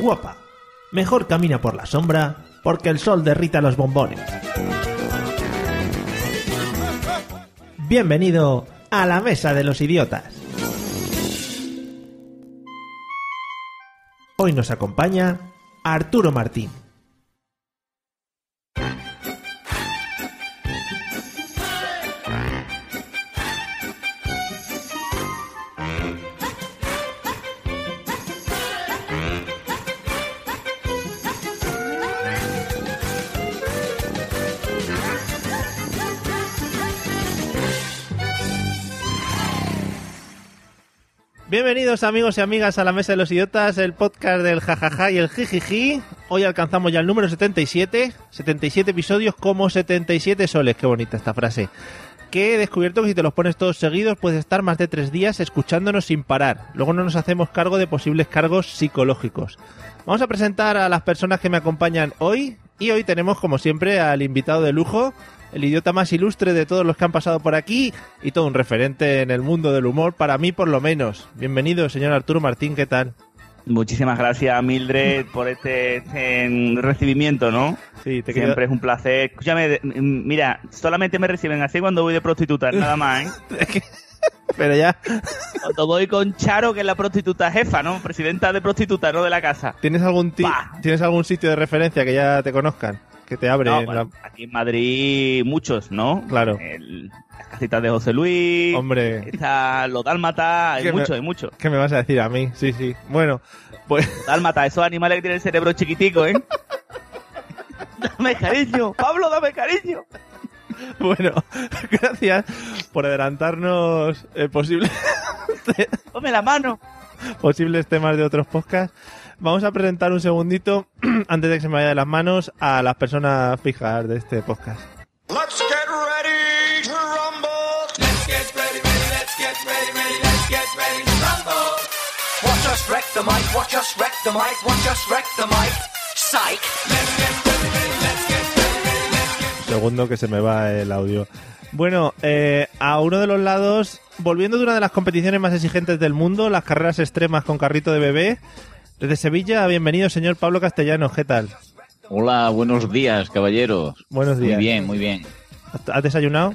Guapa. Mejor camina por la sombra porque el sol derrita los bombones. Bienvenido a la Mesa de los Idiotas. Hoy nos acompaña Arturo Martín. Bienvenidos amigos y amigas a la Mesa de los Idiotas, el podcast del jajaja y el jijiji. Hoy alcanzamos ya el número 77, 77 episodios como 77 soles, qué bonita esta frase. Que he descubierto que si te los pones todos seguidos puedes estar más de tres días escuchándonos sin parar. Luego no nos hacemos cargo de posibles cargos psicológicos. Vamos a presentar a las personas que me acompañan hoy y hoy tenemos como siempre al invitado de lujo, el idiota más ilustre de todos los que han pasado por aquí y todo un referente en el mundo del humor, para mí por lo menos. Bienvenido, señor Arturo Martín, ¿qué tal? Muchísimas gracias, Mildred, por este, este recibimiento, ¿no? Sí, te Siempre es un placer. Escúchame, mira, solamente me reciben así cuando voy de prostituta, nada más, ¿eh? Pero ya. Cuando voy con Charo, que es la prostituta jefa, ¿no? Presidenta de prostituta, ¿no? De la casa. ¿Tienes algún, ¿Tienes algún sitio de referencia que ya te conozcan? Que te abre. Aquí en Madrid, muchos, ¿no? Claro. las casitas de José Luis. Hombre. Está los Dálmata, hay mucho, hay mucho. ¿Qué me vas a decir a mí? Sí, sí. Bueno, pues. Dálmata, esos animales que tienen el cerebro chiquitico, ¿eh? dame cariño, Pablo, dame cariño. Bueno, gracias por adelantarnos eh, posibles. Ponme la mano. Posibles temas de otros podcasts. Vamos a presentar un segundito, antes de que se me vaya de las manos, a las personas fijas de este podcast. Let's get ready to rumble. Let's get ready, ready, let's get ready, ready, let's get ready to rumble. Watch us wreck the mic, watch us wreck the mic, watch us wreck the mic. Psych. Let's get ready, ready, let's get ready, ready, let's get Segundo que se me va el audio. Bueno, eh, a uno de los lados, volviendo de una de las competiciones más exigentes del mundo, las carreras extremas con carrito de bebé, desde Sevilla, bienvenido, señor Pablo Castellano. ¿Qué tal? Hola, buenos días, caballeros. Buenos días. Muy bien, muy bien. ¿Has desayunado?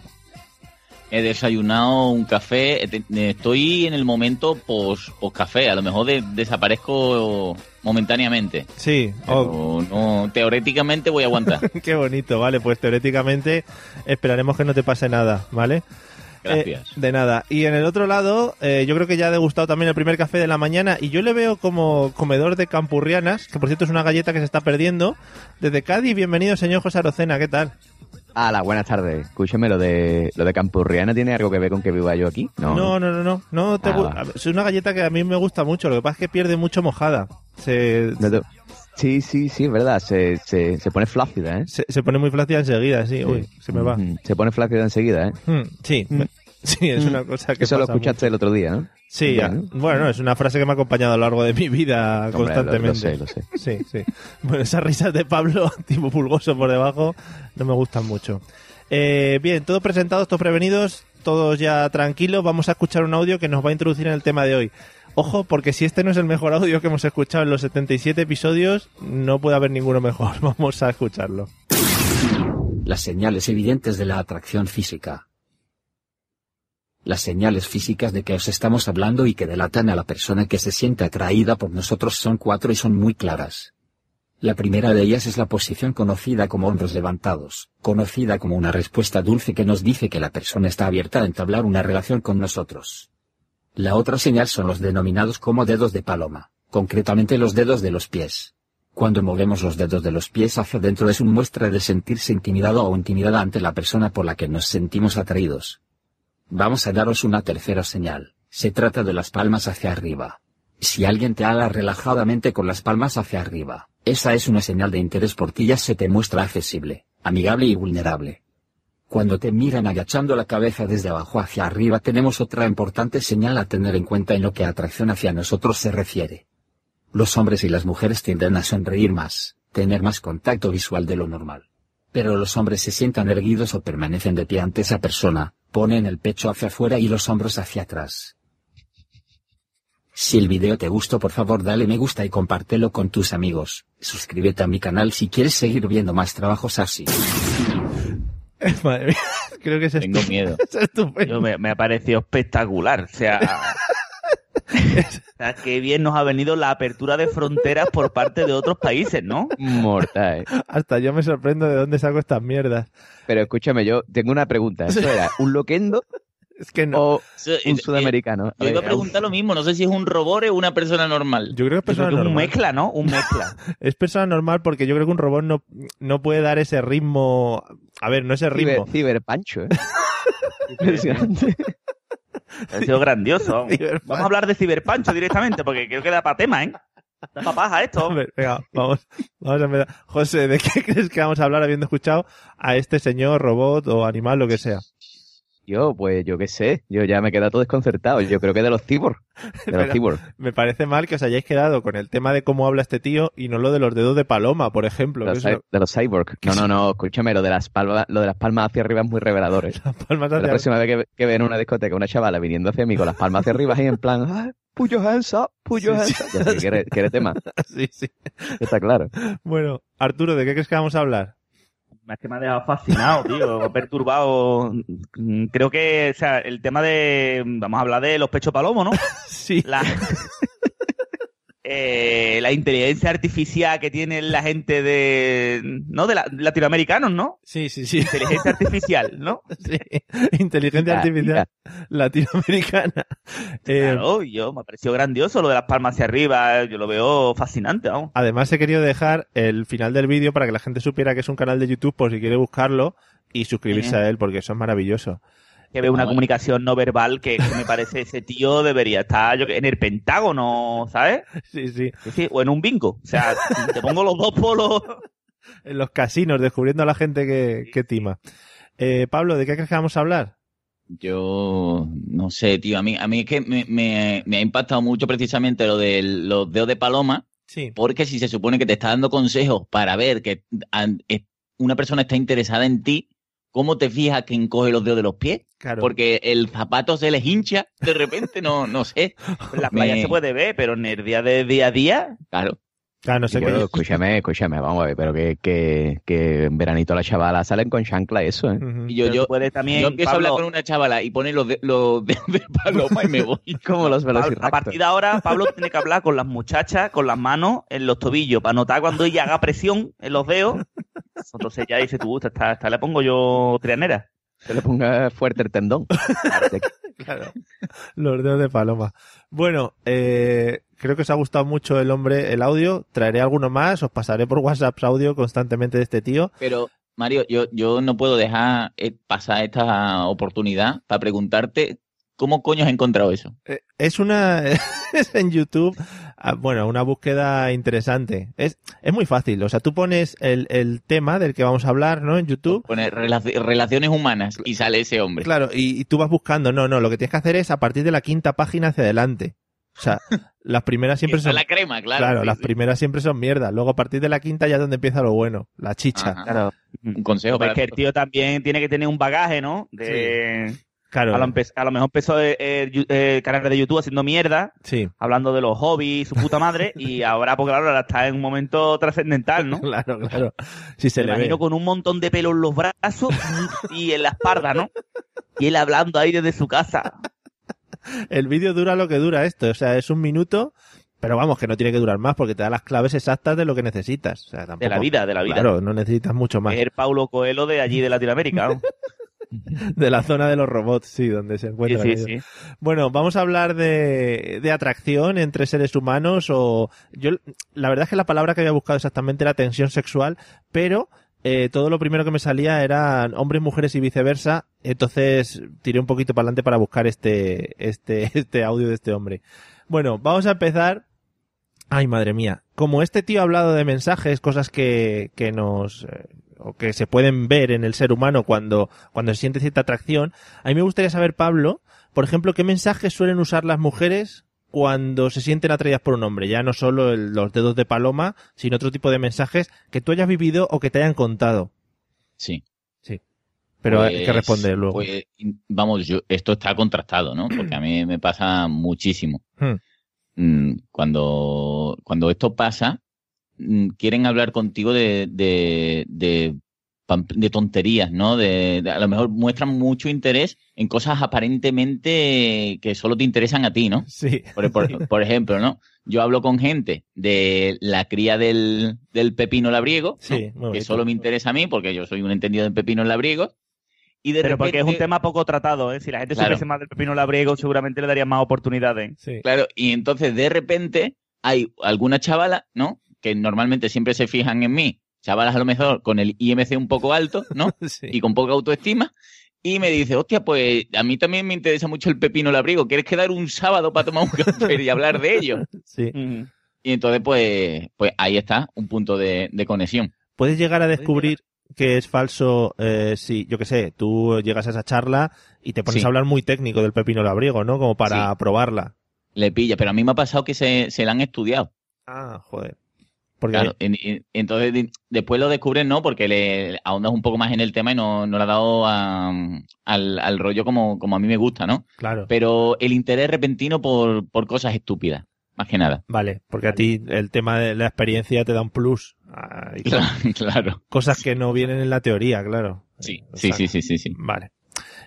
He desayunado un café. Estoy en el momento post, café. A lo mejor desaparezco momentáneamente. Sí. no, teóricamente voy a aguantar. Qué bonito, vale. Pues teóricamente esperaremos que no te pase nada, ¿vale? Gracias. Eh, de nada. Y en el otro lado, eh, yo creo que ya ha degustado también el primer café de la mañana y yo le veo como comedor de campurrianas, que por cierto es una galleta que se está perdiendo. Desde Cádiz, bienvenido señor José Arocena, ¿qué tal? Hola, buenas tardes. Escúchame, lo de lo de Campurriana tiene algo que ver con que viva yo aquí. No, no, no, no. no, ah, Es una galleta que a mí me gusta mucho. Lo que pasa es que pierde mucho mojada. Se... Sí, sí, sí, es verdad. Se, se, se pone flácida, ¿eh? Se, pone muy flácida enseguida, sí. Uy, se me va. Se pone flácida enseguida, ¿eh? Mm, sí, mm. sí, es una cosa que. Eso lo escuchaste el otro día, ¿no? Sí, bueno. es una frase que me ha acompañado a lo largo de mi vida constantemente. Lo, sé, lo sé. Sí, sí. Bueno, esas risas de Pablo, tipo pulgoso por debajo, no me gustan mucho. Eh, bien, todos presentados, todos prevenidos, todos ya tranquilos. Vamos a escuchar un audio que nos va a introducir en el tema de hoy. Ojo, porque si este no es el mejor audio que hemos escuchado en los 77 episodios, no puede haber ninguno mejor. Vamos a escucharlo. Las señales evidentes de la atracción física. Las señales físicas de que os estamos hablando y que delatan a la persona que se siente atraída por nosotros son cuatro y son muy claras. La primera de ellas es la posición conocida como hombros levantados, conocida como una respuesta dulce que nos dice que la persona está abierta a entablar una relación con nosotros. La otra señal son los denominados como dedos de paloma, concretamente los dedos de los pies. Cuando movemos los dedos de los pies hacia adentro es una muestra de sentirse intimidado o intimidada ante la persona por la que nos sentimos atraídos. Vamos a daros una tercera señal. Se trata de las palmas hacia arriba. Si alguien te habla relajadamente con las palmas hacia arriba, esa es una señal de interés por ti ya se te muestra accesible, amigable y vulnerable. Cuando te miran agachando la cabeza desde abajo hacia arriba tenemos otra importante señal a tener en cuenta en lo que atracción hacia nosotros se refiere. Los hombres y las mujeres tienden a sonreír más, tener más contacto visual de lo normal. Pero los hombres se sientan erguidos o permanecen de pie ante esa persona, ponen el pecho hacia afuera y los hombros hacia atrás. Si el video te gustó por favor dale me gusta y compártelo con tus amigos. Suscríbete a mi canal si quieres seguir viendo más trabajos así. Madre mía, creo que es Tengo miedo. es estupendo. Yo me, me ha parecido espectacular. O sea, o sea, qué bien nos ha venido la apertura de fronteras por parte de otros países, ¿no? Mortal. Hasta yo me sorprendo de dónde saco estas mierdas. Pero escúchame, yo tengo una pregunta. ¿Eso era un loquendo Es que no. o Eso- eh, un sudamericano? Yo iba a preguntar lo mismo, no sé si es un robot o una persona normal. Yo creo que es persona que es un normal. mezcla, ¿no? Un mezcla. Es persona normal porque yo creo que un robot no, no puede dar ese ritmo. A ver, no ese ritmo. Ciber, ciberpancho, ¿eh? Impresionante. Ha sido grandioso. vamos. Ciberpancho. Vamos a hablar de ciberpancho directamente, porque creo que da para tema, ¿eh? Da para paja esto. Hombre, venga, vamos, vamos a empezar. José, ¿de qué crees que vamos a hablar habiendo escuchado a este señor, robot o animal, lo que sea? Yo, pues yo qué sé, yo ya me he quedado todo desconcertado. Yo creo que de los cyborg. De los cyborg. Me parece mal que os hayáis quedado con el tema de cómo habla este tío y no lo de los dedos de paloma, por ejemplo. De los, de cyborg. No, no, no, escúchame, lo de las palmas, lo de las palmas hacia arriba es muy revelador. ¿eh? las palmas La próxima vez que, que vea en una discoteca una chavala viniendo hacia mí con las palmas hacia arriba y en plan, ah, put your hands up, put your Sí, hands up. Tema, Sí, sí. está claro. Bueno, Arturo, ¿de qué crees que vamos a hablar? Es que me ha dejado fascinado, tío, perturbado. Mm, Creo que, o sea, el tema de. Vamos a hablar de los pechos palomos, ¿no? Sí. La, eh, la inteligencia artificial que tiene la gente de. ¿No? De la- latinoamericanos, ¿no? Sí, sí, sí. Inteligencia artificial, ¿no? Sí. Inteligencia artificial latinoamericana. Eh, Claro, y yo me ha parecido grandioso lo de las palmas hacia arriba, yo lo veo fascinante, vamos. Además, he querido dejar el final del vídeo para que la gente supiera que es un canal de YouTube por si quiere buscarlo y suscribirse a él, porque eso es maravilloso. Que veo una comunicación no verbal que, que me parece ese tío debería estar yo, en el Pentágono, ¿sabes? Sí, sí. Sí, o en un bingo. O sea, te pongo los dos polos. En los casinos, descubriendo a la gente que, que tima. Eh, Pablo, ¿de qué crees que vamos a hablar? Yo no sé, tío. A mí, a mí es que me, me- me ha impactado mucho precisamente lo de los dedos de paloma, Sí. porque si se supone que te está dando consejos para ver que una persona está interesada en ti, ¿cómo te fijas que encoge los dedos de los pies? Claro. Porque el zapato se les hincha, de repente, no, no sé. En la playa Me- se puede ver, pero en el día de día a día, Claro. Claro, no sé qué. escúchame, escúchame, vamos a ver, pero que, que, que en veranito las chavalas salen con chancla eso, ¿eh? Ujú. Y yo, yo, puedes también, yo empiezo a Pablo, hablar con una chavala y pone los, de- los dedos de paloma y me voy. Como los Pablo, a velociraptors. partir de ahora, Pablo tiene que hablar con las muchachas, con las manos en los tobillos, para notar cuando ella haga presión en los dedos. Entonces ya dice, tú, esta, esta le pongo yo trianera. Se le ponga fuerte el tendón. Claro. Los dedos de paloma. Bueno, eh, creo que os ha gustado mucho el hombre, el audio. Traeré alguno más, os pasaré por WhatsApp audio constantemente de este tío. Pero, Mario, yo, yo no puedo dejar eh, pasar esta oportunidad para preguntarte cómo coño has encontrado eso. Eh, Es una, es en YouTube, ah, bueno, una búsqueda interesante. Es, es muy fácil. O sea, tú pones el, el tema del que vamos a hablar, ¿no? En YouTube. Pone relaci- relaciones humanas y sale ese hombre. Claro, y, y tú vas buscando. No, no, lo que tienes que hacer es a partir de la quinta página hacia adelante. O sea, las primeras siempre son... la crema, claro. Claro, sí, las sí. primeras siempre son mierda. Luego a partir de la quinta ya es donde empieza lo bueno, la chicha. Ajá. Claro. Un consejo Pero para es que el tío también tiene que tener un bagaje, ¿no? De... Claro, A, lo a lo mejor empezó el, el yu- el canal de YouTube haciendo mierda, sí, hablando de los hobbies, su puta madre, y ahora, porque claro, ahora está en un momento trascendental, ¿no? claro, claro. Si se Me le ve. imagino con un montón de pelo en los brazos y en la espalda, ¿no? Y él hablando ahí desde su casa. El vídeo dura lo que dura esto, o sea, es un minuto, pero vamos, que no tiene que durar más porque te da las claves exactas de lo que necesitas. O sea, tampoco, De la vida, de la vida. Claro, no necesitas mucho más. Es el Paulo Coelho de allí de Latinoamérica, ¿no? De la zona de los robots, sí, donde se Sí, encuentran sí, ellos. sí. Bueno, vamos a hablar de, de atracción entre seres humanos o yo la verdad es que la palabra que había buscado exactamente era tensión sexual, pero eh, todo lo primero que me salía eran hombres, mujeres y viceversa, entonces tiré un poquito para adelante para buscar este este este audio de este hombre. Bueno, vamos a empezar. Ay, madre mía. Como este tío ha hablado de mensajes, cosas que, que nos, eh, o que se pueden ver en el ser humano cuando, cuando se siente cierta atracción, a mí me gustaría saber, Pablo, por ejemplo, qué mensajes suelen usar las mujeres cuando se sienten atraídas por un hombre, ya no solo el- los dedos de paloma, sino otro tipo de mensajes que tú hayas vivido o que te hayan contado. Sí. Pero hay que Pues- responder luego. pues, vamos, yo, esto está contrastado, ¿no? Porque a mí me pasa muchísimo. Hmm. Mm, Cuando, cuando esto pasa, quieren hablar contigo de, de, de, pam- de tonterías, ¿no? De, de- a lo mejor muestran mucho interés en cosas aparentemente que solo te interesan a ti, ¿no? Sí. Por, por- por ejemplo, ¿no? Yo hablo con gente de la cría del, del pepino labriego. Sí, que solo me interesa a mí porque yo soy un entendido del pepino labriego. Y de Pero porque es un tema poco tratado, ¿eh? Si la gente Claro. supiese más del pepino labriego, seguramente le daría más oportunidades. Sí. Claro, y entonces de repente hay alguna chavala, ¿no? Que normalmente siempre se fijan en mí, chavalas a lo mejor con el IMC un poco alto, ¿no? Sí. Y con poca autoestima. Y me dice, hostia, pues a mí también me interesa mucho el pepino labriego. ¿Quieres quedar un sábado para tomar un café y hablar de ello? Sí. Y entonces, pues, pues ahí está un punto de, de conexión. Puedes llegar a descubrir que es falso eh, si, yo qué sé, tú llegas a esa charla y te pones Sí. a hablar muy técnico del pepino labriego, ¿no? Como para Sí. probarla. Le pilla, pero a mí me ha pasado que se, se la han estudiado. Ah, joder. Porque Claro, en- en- entonces después lo descubren, ¿no? Porque le ahondas un poco más en el tema y no, no le ha dado a- al, al rollo como, como a mí me gusta, ¿no? claro. Pero el interés repentino por, por cosas estúpidas, más que nada. Vale, porque a ti el tema de la experiencia te da un plus. Ah, claro. Cosas que no vienen en la teoría, claro. Sí, Eh, sí, sí, sí, sí, sí. Vale.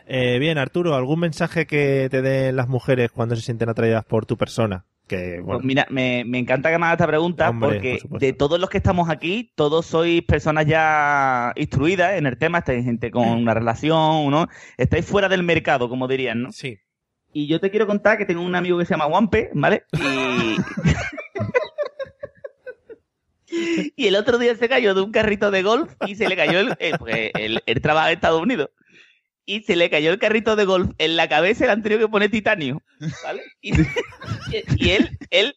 Eh, bien, Arturo, ¿algún mensaje que te den las mujeres cuando se sienten atraídas por tu persona? Que, bueno, Pues mira, me, me encanta que me hagas esta pregunta Hombre, porque por de todos los que estamos aquí, todos sois personas ya instruidas en el tema, estáis gente con una relación, ¿no? Estáis fuera del mercado, como dirían, ¿no? sí. Y yo te quiero contar que tengo un amigo que se llama Juanpe, ¿vale? Y... y el otro día se cayó de un carrito de golf y se le cayó el... eh, porque él, él trabaja en Estados Unidos. Y se le cayó el carrito de golf en la cabeza y le han tenido que poner titanio, ¿vale? Y, y él, él,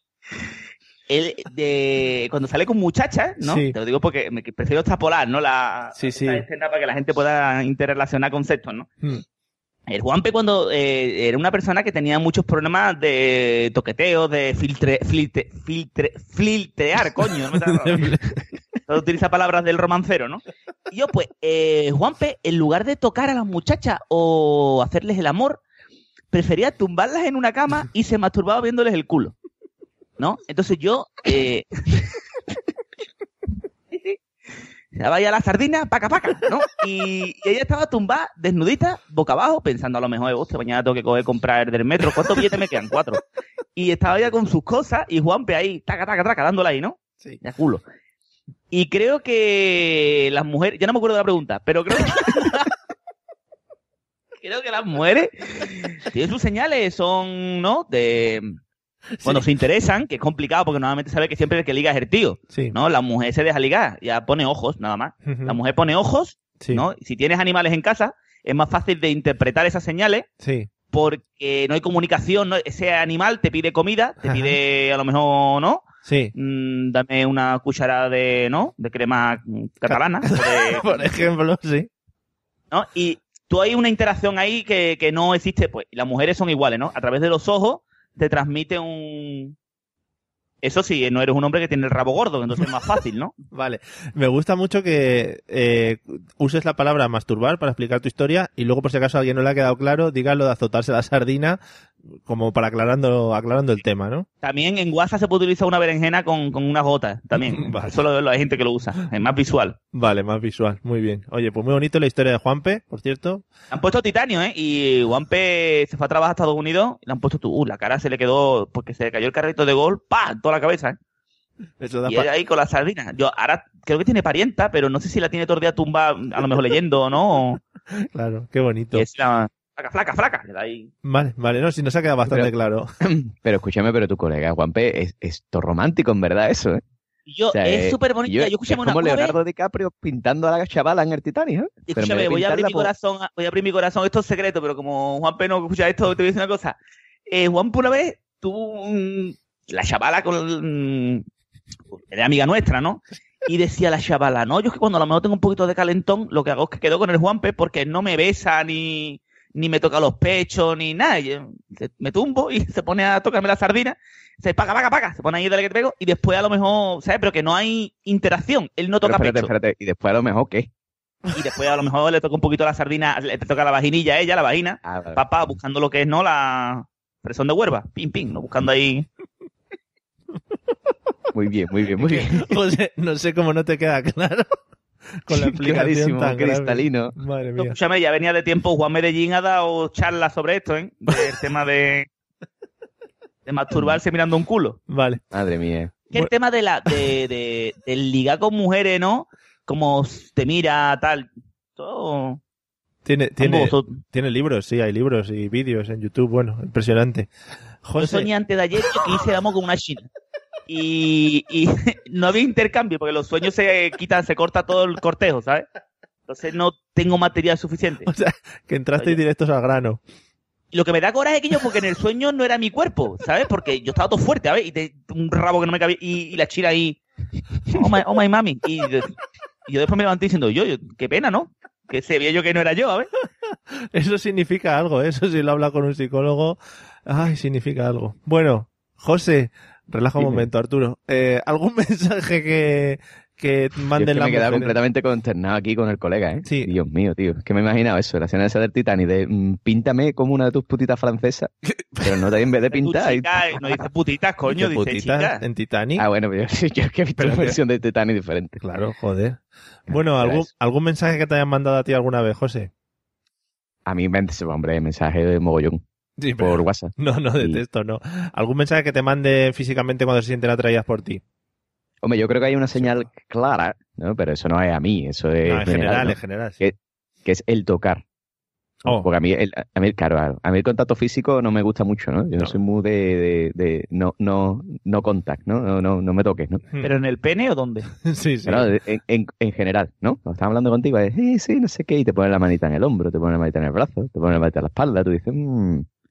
él de, cuando sale con muchachas, ¿no? Sí. Te lo digo porque me prefiero extrapolar, ¿no? La, Sí, sí. la escena para que la gente pueda interrelacionar conceptos, ¿no? Hmm. El Juanpe cuando eh, era una persona que tenía muchos problemas de toqueteo, de filtre, filtre, filtre, filtrear, coño. No Todo utiliza palabras del romancero, ¿no? Yo, pues, eh, Juanpe, en lugar de tocar a las muchachas o hacerles el amor, prefería tumbarlas en una cama y se masturbaba viéndoles el culo. ¿No? Entonces yo... Eh... Se daba ya la sardina, paca, paca, ¿no? Y, y ella estaba tumbada, desnudita, boca abajo, pensando a lo mejor, hostia, mañana tengo que coger, comprar del metro. ¿Cuántos billetes me quedan? Cuatro. Y estaba ella con sus cosas y Juanpe ahí, taca, taca, taca, dándola ahí, ¿no? Sí. De culo. Y creo que las mujeres, ya no me acuerdo de la pregunta, pero creo que, creo que las mujeres tienen sus señales, son, ¿no? De cuando se interesan, que es complicado porque normalmente sabe que siempre el que liga es el tío, Sí. ¿no? La mujer se deja ligar, ya pone ojos, nada más. La mujer pone ojos, Sí. ¿no? Si tienes animales en casa, es más fácil de interpretar esas señales Sí. porque no hay comunicación, ¿no? Ese animal te pide comida, te Ajá. pide a lo mejor, ¿no? Sí. Mm, dame una cucharada de, ¿no? De crema catalana. de- Por ejemplo, sí. ¿no? Y tú hay una interacción ahí que, que no existe, pues. Y las mujeres son iguales, ¿no? A través de los ojos te transmite un... Eso sí, no eres un hombre que tiene el rabo gordo, entonces es más fácil, ¿no? Vale. Me gusta mucho que eh, uses la palabra masturbar para explicar tu historia y luego, por si acaso a alguien no le ha quedado claro, digas lo de azotarse la sardina como para aclarando, aclarando el tema, ¿no? También en WhatsApp se puede utilizar una berenjena con, con unas gotas, también. Vale. Solo hay gente que lo usa, es más visual. Vale, más visual. Muy bien. Oye, pues muy bonito la historia de Juanpe, por cierto. Han puesto titanio, ¿eh? Y Juanpe se fue a trabajar a Estados Unidos y le han puesto tu... Uh, la cara se le quedó porque se le cayó el carrito de gol, ¡pa! Toda la cabeza, ¿eh? Eso da Y él ahí con la sardina. Yo ahora creo que tiene parienta, pero no sé si la tiene todo el día tumba, a lo mejor leyendo o no. Claro, qué bonito. Y es la... Flaca, flaca, flaca. Le da ahí... Vale, vale, no, si nos ha quedado bastante Pero- claro. Pero escúchame, pero tu colega Juanpe es, es todo romántico, en verdad, eso, ¿eh? Y yo, O sea, es eh, súper bonito. yo- Yo, es escúchame una, como una vez- Leonardo DiCaprio pintando a la chavala en el Titanic, ¿eh? Escúchame, voy a abrir mi corazón, voy a abrir mi corazón, esto es secreto, pero como Juan P no escucha esto, te voy a decir una cosa. Eh, Juan P una vez tú, mm, la chavala con, mm, era amiga nuestra, ¿no? Y decía la chavala, no, yo es que cuando a lo mejor tengo un poquito de calentón, lo que hago es que quedo con el Juanpe porque no me besa ni, ni me toca los pechos ni nada. Me tumbo y se pone a tocarme la sardina, se paga, paga, paga, se pone ahí de la que te pego y después a lo mejor, ¿sabes? Pero que no hay interacción, él no Pero toca espérate, pecho. espérate. Y después a lo mejor, ¿qué? Y después a lo mejor le toca un poquito la sardina, le toca la vaginilla a ella, la vagina, Ah, papá, buscando lo que es, ¿no? La fresón de huerva, pim, pim, ¿no? Buscando ahí. Muy bien, muy bien, muy bien. José, no sé cómo no te queda claro con la explicación Clarísimo, tan grave. cristalino. Madre No, mía. escúchame, ya venía de tiempo, Juan Medellín ha dado charlas sobre esto, ¿eh? Del tema de, de masturbarse mirando un culo. Vale. Madre mía. Que el tema de la, de, de, del ligar con mujeres, ¿no? Como te mira, tal. Todo. Tiene, tiene, tiene libros, sí, hay libros y vídeos en YouTube. Bueno, impresionante. Yo José, soñé antes de ayer que hice amor con una china. Y, y no había intercambio, porque los sueños se quitan, se corta todo el cortejo, ¿sabes? Entonces no tengo material suficiente. o sea, que entrasteis directos al grano. Y lo que me da coraje es que yo, porque en el sueño no era mi cuerpo, ¿sabes? Porque yo estaba todo fuerte, ¿sabes? Y te- un rabo que no me cabía, y, y la china ahí, oh my, oh my mami. Y, de- y yo después me levanté diciendo, yo, yo, qué pena, ¿no? Que se veía yo que no era yo, ¿sabes? Eso significa algo, ¿eh? eso si lo habla con un psicólogo, ay, significa algo. Bueno, José, relaja un Dime. momento, Arturo. Eh, ¿Algún mensaje que, que Yo es manden que me he quedado completamente consternado aquí con el colega, ¿eh? Sí. Dios mío, tío. Es que me he imaginado eso, la escena esa del Titanic, de mm, píntame como una de tus putitas francesas. Pero no te en vez de pintar. chica, eh, no dice putitas, coño, Dice dice putitas en Titanic. Ah, bueno, pero yo, yo es que he visto una versión de Titanic diferente. Claro, joder. Bueno, ¿algún. ¿algún mensaje que te hayan mandado a ti alguna vez, José? A mí me hombre, mensaje de mogollón Sí, por WhatsApp. No, no, de Sí. texto, no. ¿Algún mensaje que te mande físicamente cuando se sienten atraídas por ti? Hombre, yo creo que hay una señal clara, ¿no? Pero eso no es a mí, eso es No, en general, ¿no? en general. que es el tocar. Oh. Porque a mí, el, a mí, claro, a mí el contacto físico no me gusta mucho, ¿no? Yo no, No. soy muy de, de, de no, no, no contact, ¿no? No, no, no me toques, ¿no? ¿Pero en el pene o dónde? Sí, sí. Pero en, en, en general, ¿no? Cuando están hablando contigo, es, sí, sí, no sé qué, y te ponen la manita en el hombro, te ponen la manita en el brazo, te ponen la manita en la espalda, tú dices, mmm,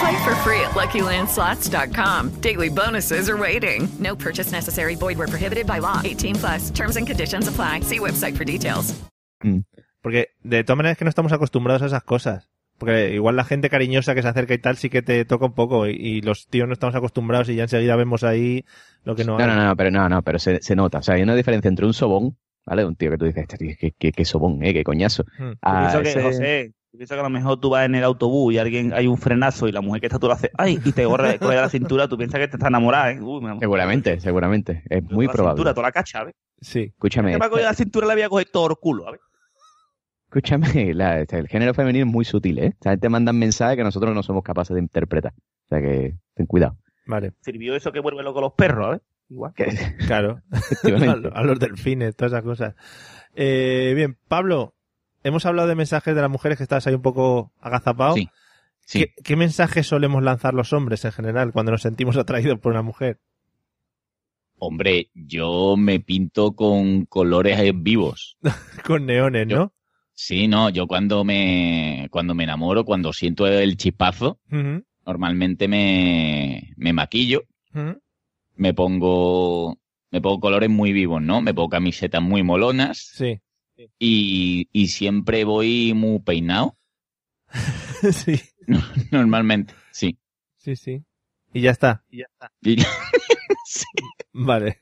Play for free at LuckyLandSlots.com. Daily bonuses are waiting. No purchase necessary. Void where prohibited by law. 18 plus. Terms and conditions apply. See website for details. Porque de todas maneras es que no estamos acostumbrados a esas cosas. Porque igual la gente cariñosa que se acerca y tal sí que te toca un poco y, y los tíos no estamos acostumbrados y ya enseguida vemos ahí lo que no, No, hay. no, no, no, pero no, no, pero se, se nota. O sea, hay una diferencia entre un sobón, ¿vale? Un tío que tú dices, este tío, qué, qué, qué sobón, ¿eh? Qué coñazo. Hmm. Ah, que, ese- José, yo pienso que a lo mejor tú vas en el autobús y alguien hay un frenazo y la mujer que está tú lo hace, ay, y te corre, coge de la cintura, tú piensas que te está enamorada, ¿eh? Uy. Seguramente, seguramente. Es muy la probable. cintura, toda la cacha, ¿ves? Sí. Escúchame, Que me ha cogido la cintura le voy a coger todo el culo, ¿sabes? escúchame, la- este, el género femenino es muy sutil, ¿eh? O sea, te mandan mensajes que nosotros no somos capaces de interpretar. O sea que ten cuidado. Vale. Sirvió eso que vuelve loco los perros, ¿sabes? Igual. Que- Claro. a los delfines, todas esas cosas. Eh, bien, Pablo, hemos hablado de mensajes de las mujeres que estás ahí un poco agazapado. Sí, sí. ¿Qué, qué mensajes solemos lanzar los hombres en general cuando nos sentimos atraídos por una mujer? Hombre, yo me pinto con colores vivos. Con neones, Yo- ¿no? Sí, no, yo cuando me, cuando me enamoro, cuando siento el chispazo, normalmente me, me maquillo, me pongo, me pongo colores muy vivos, ¿no? Me pongo camisetas muy molonas Sí. Y, y siempre voy muy peinado, sí, normalmente, sí. sí, sí. Y ya está. Y- Vale.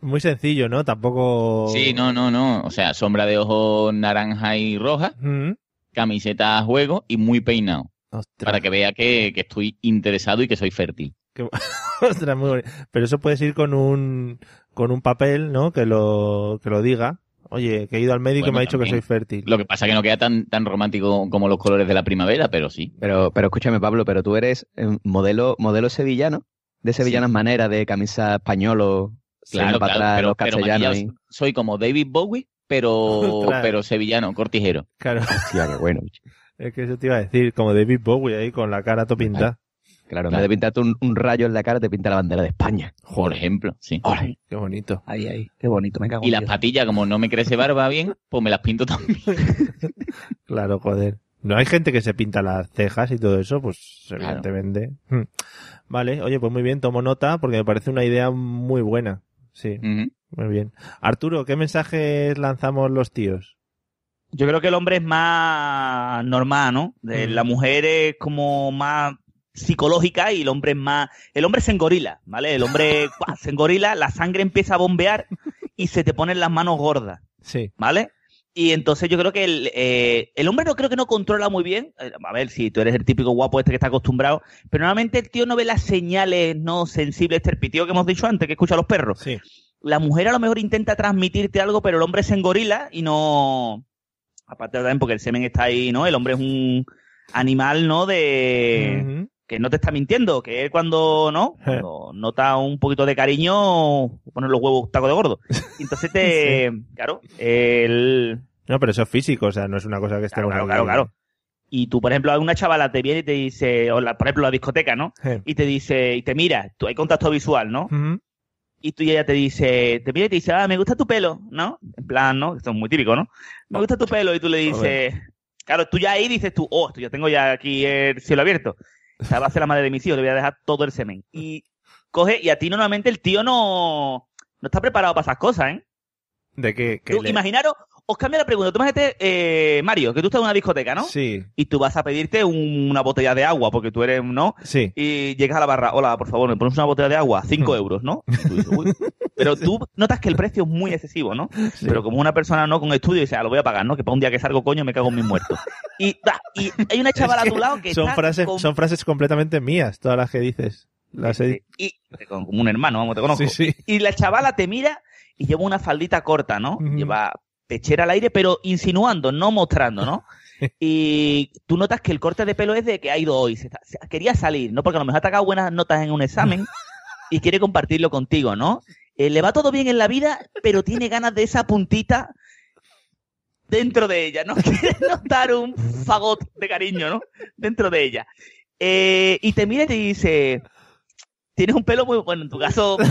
Muy sencillo, ¿no? Tampoco... Sí, no, no, no. O sea, sombra de ojos naranja y roja, Mm. camiseta a juego y muy peinado. Ostras, Para que vea que, que estoy interesado y que soy fértil. qué- ostras, muy bonito. Pero eso puedes ir con un, con un papel, ¿no? Que lo, que lo diga. Oye, que he ido al médico y me ha dicho que soy fértil. Lo que pasa que no queda tan, tan romántico como los colores de la primavera, pero sí. Pero, pero escúchame, Pablo, pero tú eres eh, modelo, modelo sevillano, de sevillanas maneras, de camisa españolo, Claro, para claro, atrás, pero, los pero castellanos. soy como David Bowie, pero, pero sevillano, cortijero. Claro, Hostia, qué bueno. es que eso te iba a decir, como David Bowie ahí con la cara topinta. Claro, en vez de pintarte un, un rayo en la cara, te pinta la bandera de España. Por ejemplo, sí. Ole. Qué bonito. Ahí, ahí. Qué bonito, me cago en Y las Dios. patillas, como no me crece barba bien, pues me las pinto también. Claro, joder. No hay gente que se pinta las cejas y todo eso, pues Claro. evidentemente. Hmm. Vale, oye, pues muy bien, tomo nota porque me parece una idea muy buena. Sí, muy bien. Arturo, ¿qué mensajes lanzamos los tíos? Yo creo que el hombre es más normal, ¿no? De- Mm. La mujer es como más psicológica y el hombre es más... El hombre se engorila, ¿vale? El hombre ¡guau! se engorila, la sangre empieza a bombear y se te ponen las manos gordas, Sí. ¿vale? Y entonces yo creo que el, eh, el hombre no creo que no controla muy bien. eh, A ver, si tú eres el típico guapo este que está acostumbrado, pero normalmente el tío no ve las señales no sensibles, este el que hemos dicho antes, que escucha a los perros. Sí. La mujer a lo mejor intenta transmitirte algo, pero el hombre se engorila y no. Aparte también porque el semen está ahí, ¿no? El hombre es un animal, ¿no? De. Que no te está mintiendo, que él cuando, ¿no? Cuando nota un poquito de cariño, pone los huevos taco de gordo. Y entonces te. Claro, el. No, pero eso es físico, o sea, no es una cosa que esté Claro, claro, claro, claro. Y tú, por ejemplo, una chavala te viene y te dice, o la, por ejemplo, la discoteca, ¿no? Eh. Y te dice, y te mira, tú hay contacto visual, ¿no? Y tú y ella te dice, te mira y te dice, ah, me gusta tu pelo, ¿no? En plan, ¿no? Esto es muy típico, ¿no? Me gusta tu pelo y tú le dices, claro, tú ya ahí dices tú, oh, esto yo tengo ya aquí el cielo abierto. O sea, va a ser la madre de mis hijos, le voy a dejar todo el semen. Y coge, y a ti normalmente el tío no, no está preparado para esas cosas, ¿eh? De que, que Tú, le- Imaginaros, os cambia la pregunta. Tú imagínate, eh, Mario, que tú estás en una discoteca, ¿no? Sí, Y tú vas a pedirte un- una botella de agua, porque tú eres, ¿no? sí. y llegas a la barra, hola, por favor, me pones una botella de agua, 5 euros, ¿no? Y tú dices, "Uy". Pero tú notas que el precio es muy excesivo, ¿no? Pero como una persona no con estudio dice, ah, lo voy a pagar, ¿no? Que para un día que salgo, coño, me cago en mis muertos. Y, y hay una chavala a tu lado que son está frases, con- son frases completamente mías, todas las que dices. Las he- y, como un hermano, vamos, te conozco. Sí, sí. Y la chavala te mira y lleva una faldita corta, ¿no? Lleva pechera al aire, pero insinuando, no mostrando, ¿no? Y tú notas que el corte de pelo es de que ha ido hoy. Se está- se- quería salir, ¿no? Porque a lo mejor ha sacado buenas notas en un examen y quiere compartirlo contigo, ¿no? Eh, le va todo bien en la vida, pero tiene ganas de esa puntita dentro de ella, ¿no? Quiere notar un fagot de cariño, ¿no? Dentro de ella. Eh, y te mira y te dice, tienes un pelo muy bueno, en tu caso...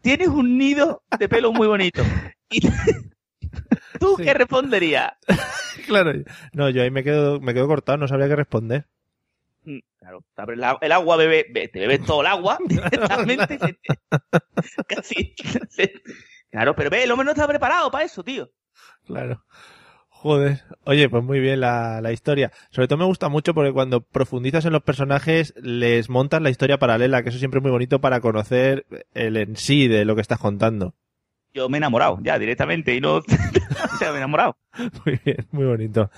tienes un nido de pelo muy bonito. Y ¿Tú qué responderías? Claro. No, yo ahí me quedo, me quedo cortado, no sabría qué responder. Claro, el, agua- bebe, be- te bebes todo el agua directamente. casi. claro, pero ve, el hombre no está preparado para eso, tío. Claro. Joder. Oye, pues muy bien la, la historia. Sobre todo me gusta mucho porque cuando profundizas en los personajes les montas la historia paralela, que eso siempre es muy bonito para conocer el en sí de lo que estás contando. Yo me he enamorado, ya, directamente, y no... ya me he enamorado. Muy bien, muy bonito.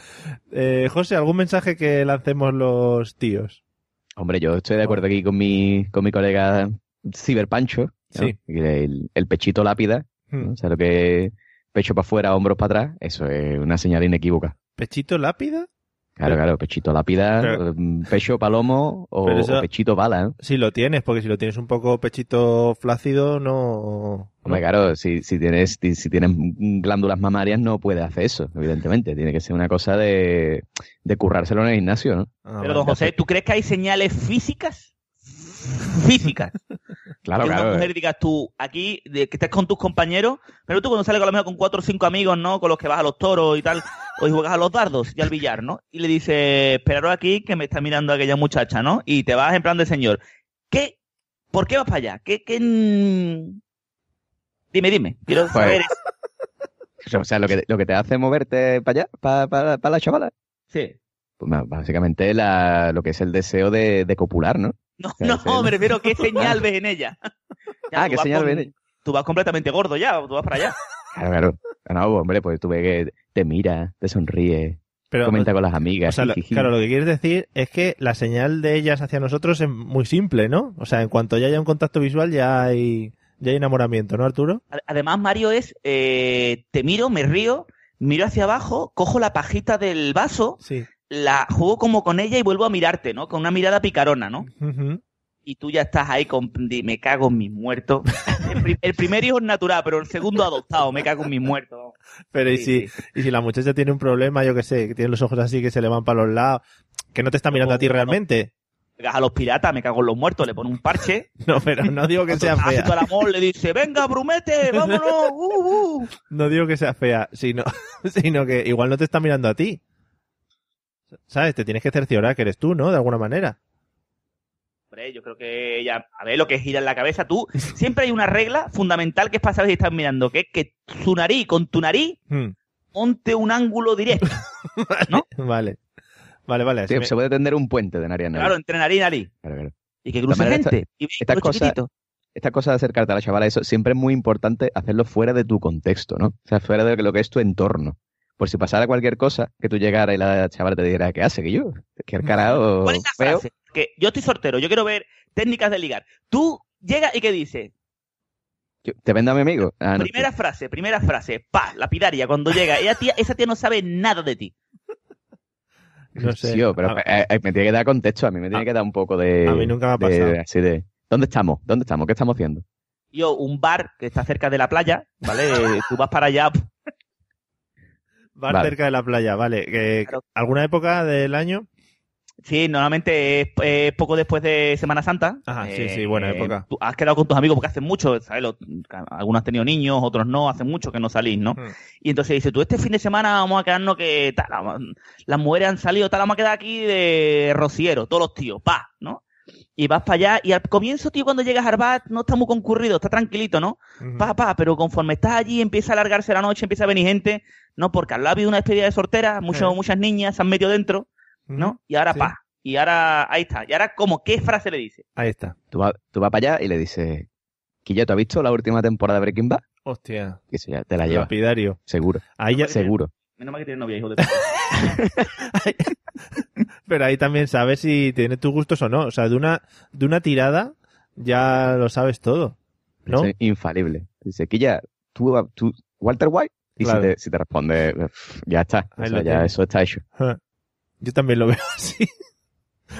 Eh, José, ¿algún mensaje que lancemos los tíos? Hombre, yo estoy de acuerdo aquí con mi, con mi colega Ciberpancho. ¿no? Sí. El, el pechito lápida. ¿no? Hmm. O sea, lo que pecho para afuera, hombros para atrás, eso es una señal inequívoca. ¿Pechito lápida? Claro, claro, pechito lápida, Pero- mm, pecho palomo o, Pero eso- o pechito bala. ¿no? Si lo tienes, porque si lo tienes un poco pechito flácido, no... Hombre, claro, si, si tienes si, tienes glándulas mamarias no puedes hacer eso, evidentemente. Tiene que ser una cosa de, de currárselo en el gimnasio, ¿no? Ah, Pero, don José, ¿tú crees que hay señales físicas? Físicas. Claro, que claro. una mujer digas tú, aquí, de que estés con tus compañeros, pero tú cuando sales con lo mejor con cuatro o cinco amigos, ¿no? Con los que vas a los toros y tal, o y juegas a los dardos y al billar, ¿no? Y le dices, esperaros aquí que me está mirando aquella muchacha, ¿no? Y te vas en plan de señor. ¿Qué? ¿Por qué vas para allá? ¿Qué, qué... Dime, dime. Quiero Pues- saber. O sea, lo que, lo que te hace moverte para allá, para, para, para la chavala. Sí. Pues básicamente la, lo que es el deseo de, de copular, ¿no? No, Claro, no, sí. me refiero qué señal ves en ella. Ya, Ah, ¿qué señal con- ves en ella? Tú vas completamente gordo ya, tú vas para allá. Claro, claro. No, hombre, pues tú ves que te mira, te sonríe, Pero, comenta con las o amigas. sea, lo- jijiji. claro, lo que quieres decir es que la señal de ellas hacia nosotros es muy simple, ¿no? O sea, en cuanto ya haya un contacto visual ya hay, ya hay enamoramiento, ¿no, Arturo? Ad- Además, Mario es, eh, te miro, me río, miro hacia abajo, cojo la pajita del vaso, Sí. la juego como con ella y vuelvo a mirarte, ¿no? Con una mirada picarona, ¿no? Ujú. Y tú ya estás ahí con, me cago en mis muertos. El, pri- el primer hijo es natural, pero el segundo adoptado, me cago en mis muertos. Pero y Sí, si, y si la muchacha tiene un problema, yo que sé, que tiene los ojos así que se le van para los lados, que no te está mirando a ti realmente. Pegas a los piratas, me cago en los muertos, le pone un parche. No, pero no digo que sea Hace fea. el amor, le dice, venga, brumete, vámonos, uh, uh. No digo que sea fea, sino, sino que igual no te está mirando a ti. ¿Sabes? Te tienes que cerciorar que eres tú, ¿no? De alguna manera. Hombre, yo creo que ella, a ver lo que gira en la cabeza, tú, siempre hay una regla fundamental que es para saber si estás mirando, que es que su nariz con tu nariz Hmm. monte un ángulo directo. ¿No? Vale. Vale, vale. Sí, así me- Se puede tender un puente de nariz a nariz. Claro, entre nariz y nariz. Claro, claro. Y que cruce gente. Y estas los cosas- chiquititos. Esta cosa de acercarte a la chavala, eso siempre es muy importante hacerlo fuera de tu contexto, ¿no? O sea, fuera de lo que es tu entorno. Por si pasara cualquier cosa, que tú llegaras y la chavala te dijera, ¿qué hace? Que yo, que el carajo ¿Cuál es la feo. frase? Que yo estoy soltero, yo quiero ver técnicas de ligar. Tú llegas y ¿qué dices? Yo- ¿Te vende a mi amigo? Ah, no. primera frase, primera frase, pa, lapidaria, cuando llega. Ella tía, esa tía no sabe nada de ti. No sé. Sí, oh, pero A- eh, eh, me tiene que dar contexto, a mí me tiene a- que dar un poco de... a mí nunca me ha de- pasado. así de, ¿dónde estamos? ¿Dónde estamos? ¿Qué estamos haciendo? Yo, un bar que está cerca de la playa, ¿vale? Tú vas para allá, Bar Vale. cerca de la playa, vale. Claro. ¿Alguna época del año? Sí, normalmente es, es poco después de Semana Santa. Ajá, sí, sí, buena época. Tú has quedado con tus amigos porque hacen mucho, ¿sabes? Los- algunos han tenido niños, otros no, hacen mucho que no salís, ¿no? Hmm. Y entonces dice, tú este fin de semana vamos a quedarnos que tal, las mujeres han salido, tal, vamos a quedar aquí de rociero, todos los tíos, pa, ¿no? Y vas para allá, y al comienzo, tío, cuando llegas al bar, no está muy concurrido, está tranquilito, ¿no? Pa, pa, pero conforme estás allí, empieza a alargarse la noche, empieza a venir gente, ¿no? Porque al lado ha habido una despedida de sortera, muchos, Sí. muchas niñas se han metido dentro, ¿no? Y ahora, Sí. pa, y ahora, ahí está. Y ahora, ¿cómo? ¿Qué frase le dice? Ahí está. Tú vas, tú vas para allá y le dices, Quilla, ¿tú has visto la última temporada de Breaking Bad? Hostia. Y eso ya te la lleva, Lapidario. seguro, Ahí ya- seguro. Menos mal que tiene novia, hijo de pero ahí también sabes si tiene tus gustos o no. O sea, de una, de una tirada ya lo sabes todo. ¿No? Eso es infalible. Dice, Quilla, ¿tú, tú Walter White? Y Claro. si, te, si te responde, "Uf, ya está, o sea, ya eso está hecho. Yo también lo veo así.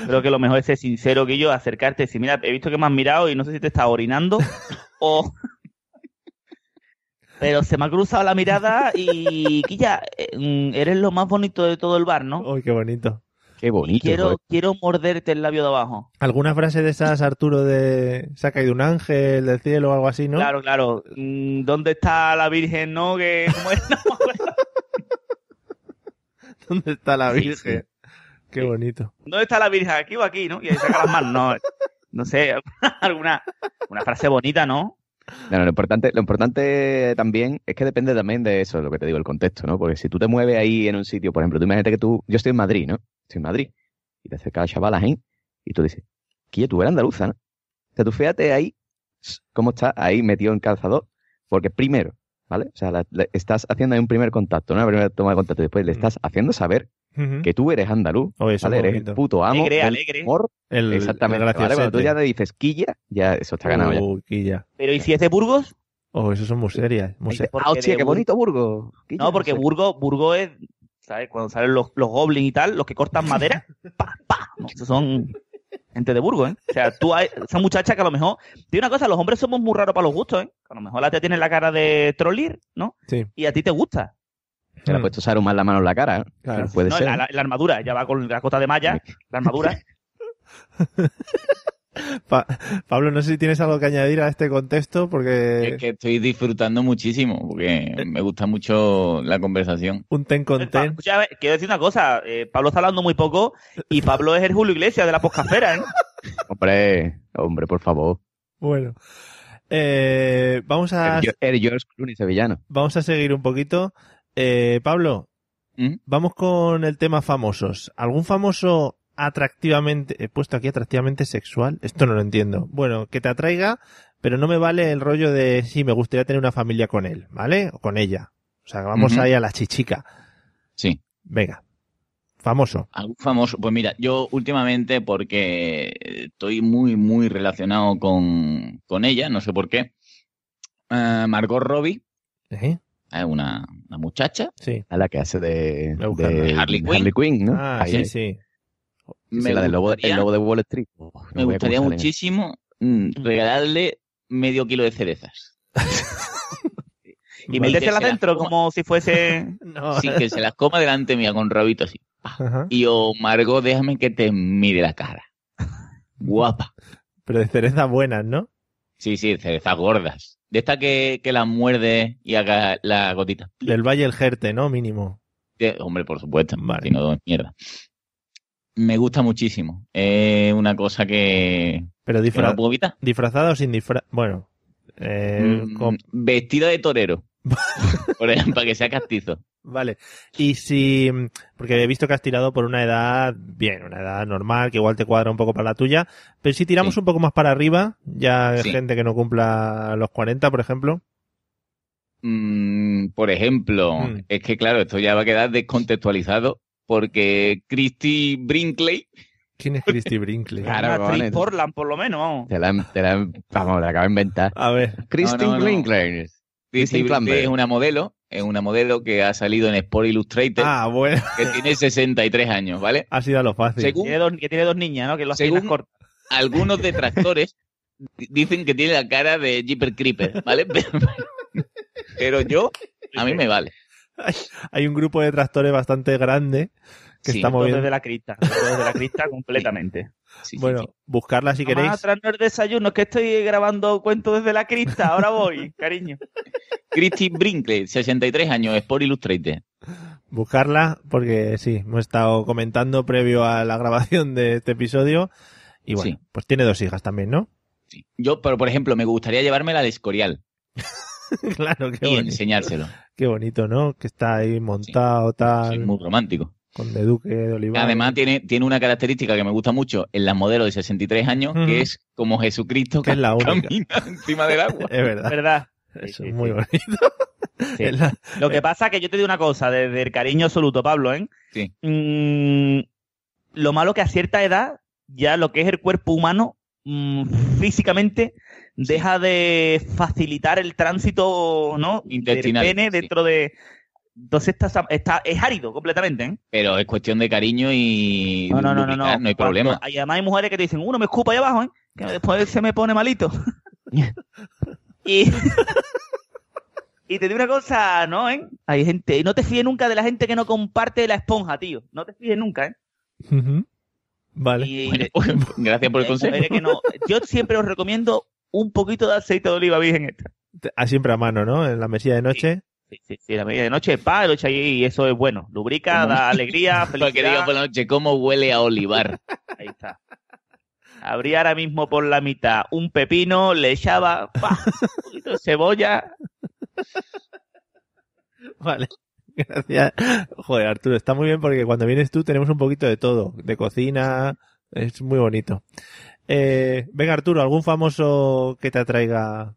Creo que lo mejor es ser sincero, que yo, acercarte y decir, mira, he visto que me has mirado y no sé si te estás orinando o... Pero se me ha cruzado la mirada y, Quilla, eh, mm, eres lo más bonito de todo el bar, ¿no? Uy, qué bonito. Qué bonito. Quiero, joder. quiero morderte el labio de abajo. ¿Alguna frase de esas, Arturo, de se ha caído un ángel del cielo o algo así, no? Claro, claro. Mm, ¿Dónde está la Virgen, no? Que. ¿Dónde está la Sí, Virgen? Qué bonito. ¿Dónde está la Virgen? ¿Aquí o aquí, no? Y ahí saca las manos. No, no sé, alguna una frase bonita, ¿no? No, no, lo importante, lo importante también es que depende también de eso, lo que te digo, el contexto, ¿no? Porque si tú te mueves ahí en un sitio, por ejemplo, tú imagínate que tú, yo estoy en Madrid, ¿no? Estoy en Madrid. Y te acerca la chavala ahí y tú dices, Quilla, tú eres andaluza, ¿no? O sea, tú fíjate ahí cómo está ahí metido en calzador. Porque primero, ¿vale? O sea, la- la- estás haciendo ahí un primer contacto, ¿no? Una primera toma de contacto. y Después le estás haciendo saber que tú eres andaluz, Oye, eso ¿vale? es Eres el puto amo Alegre, alegre. humor. El, Exactamente. el ¿vale? Cuando tú ya graciosete. le dices Quilla, ya eso está ganado ya. Quilla. Pero ¿y si es de Burgos? Oh, eso son muy serias. Muy serias. ah, hostia, qué bonito Burgos. Quilla, No, porque sé. Burgos, Burgos es, ¿sabes? Cuando salen los, los goblins y tal, los que cortan madera, pa, pa. No, esos son gente de Burgos, ¿eh? O sea, tú, hay, esa muchacha que a lo mejor, tiene una cosa, los hombres somos muy raros para los gustos, ¿eh? A lo mejor la tía tiene la cara de trollir, ¿no? Sí. Y a ti te gusta. Se le ha puesto Saruman la mano en la cara. ¿eh? Claro. Puede No, ser. la, la- la armadura, ya va con la cota de malla, la armadura. Pa- Pablo, no sé si tienes algo que añadir a este contexto, porque Es que estoy disfrutando muchísimo, porque me gusta mucho la conversación. un ten con Pa- ten. escucha, quiero decir una cosa, eh, Pablo está hablando muy poco y Pablo es el Julio Iglesias de la poscafera, ¿eh? Hombre, hombre, por favor. Bueno. Eh, vamos a El, el George Clooney sevillano. vamos a seguir un poquito. Eh, Pablo, ¿Mm? vamos con el tema famosos. ¿Algún famoso atractivamente, he puesto aquí atractivamente sexual, esto no lo entiendo. Bueno, que te atraiga, pero no me vale el rollo de sí, me gustaría tener una familia con él, ¿vale? O con ella. O sea, vamos ahí a la chichica. Sí. Venga. Famoso. Algún famoso. Pues mira, yo últimamente, porque estoy muy, muy relacionado con, con ella, no sé por qué. eh, Margot Robbie, ¿Eh? es una, una muchacha. Sí. A la que hace de, buscarla. de Harley Quinn. Quinn, ¿no? Ah, Ahí sí, sí. Sí, la del lobo, gustaría- el lobo de Wall Street. Oh, no Me gustaría muchísimo mm, regalarle medio kilo de cerezas. Y metérselas dentro como si fuese... No. Sí, que se las coma delante mía con rabito así. Ajá. Y yo, Margot, déjame que te mire la cara. Guapa. Pero de cerezas buenas, ¿no? Sí, sí, cerezas gordas. De esta que, que las muerde y haga la gotita. Del Valle el Jerte, ¿no? Mínimo. De- hombre, por supuesto. Vale. Si no, mierda. Me gusta muchísimo. Es una cosa que, Pero que no disfra- puedo evitar. disfrazada o sin disfraz. Bueno. Eh, Mm, con- Vestida de torero. por ejemplo, para que sea castizo. Vale. Y si, porque he visto que has tirado por una edad, bien, una edad normal, que igual te cuadra un poco para la tuya, pero si tiramos Sí. un poco más para arriba, ya Sí. gente que no cumpla los 40, por ejemplo. Mm, por ejemplo, Mm. es que claro, esto ya va a quedar descontextualizado porque Christy Brinkley, ¿Quién es Christy Brinkley? Claro, actriz Portland, por lo menos, vamos. Te la, te la, vamos, la acabo de inventar. A ver, Christine no, no. Brinkley. Christy Brinkley es una modelo, es una modelo que ha salido en Sport Illustrated, ah, bueno, que tiene 63 años, ¿vale? ha sido a lo fácil. Según Tiene dos, que tiene dos niñas, ¿no? Que lo hacen Según- cortas. algunos detractores di- dicen que tiene la cara de Jeeper Creeper, ¿vale? Pero, pero yo, a mí me vale. Hay un grupo de tractores bastante grande que Sí, está moviendo. desde la crista. Desde la crista completamente. Sí, sí, Bueno, sí. buscarla si queréis. a traernos el desayuno, es que estoy grabando cuentos desde la crista. Ahora voy, cariño. Christy Brinkley, 63 años, Sport Illustrated. Buscarla, porque sí, hemos estado comentando previo a la grabación de este episodio. Y bueno, Sí. pues tiene dos hijas también, ¿no? Sí. Yo, pero por ejemplo, me gustaría llevármela al Escorial claro, qué y bonito. enseñárselo. Qué bonito, ¿no? Que está ahí montado, tal, Soy muy romántico. con de Duque de Olivar. Además, tiene, tiene una característica que me gusta mucho en las modelos de 63 años, Ujú. que es como Jesucristo Que es la única. camina encima del agua. Es verdad. ¿Verdad? Eso Sí, es sí, muy sí. bonito. Sí. Es la- Lo que pasa es que yo te digo una cosa, desde el cariño absoluto, Pablo, ¿eh? Sí. Mm, lo malo que a cierta edad, ya lo que es el cuerpo humano, mm, físicamente, deja de facilitar el tránsito, ¿no? Del Intestinal, pene sí. dentro de... Entonces está, está, es árido completamente, ¿eh? Pero es cuestión de cariño y No, no, no, no, no. hay Cuando- problema. hay- además hay mujeres que te dicen, uno me escupa ahí abajo, ¿eh? Que después se me pone malito. y... y te digo una cosa, ¿no, eh? Hay gente... y No te fíes nunca de la gente que no comparte la esponja, tío. No te fíes nunca, ¿eh? Vale. Y, Bueno, pues, gracias por el consejo. mujeres que no- Yo siempre os recomiendo un poquito de aceite de oliva virgen extra. Ah, siempre a mano, ¿no? En la mesilla de noche. Sí, sí, sí, la medida de noche, pa, lo echa ahí y eso es bueno. Lubrica, da alegría, Para que diga felicidad. por la noche cómo huele a olivar. Ahí está. Abría ahora mismo por la mitad un pepino, le echaba pa, un poquito de cebolla. Vale. Gracias. Joder, Arturo, está muy bien porque cuando vienes tú tenemos un poquito de todo. De cocina. Es muy bonito. Eh, venga, Arturo, ¿algún famoso que te atraiga?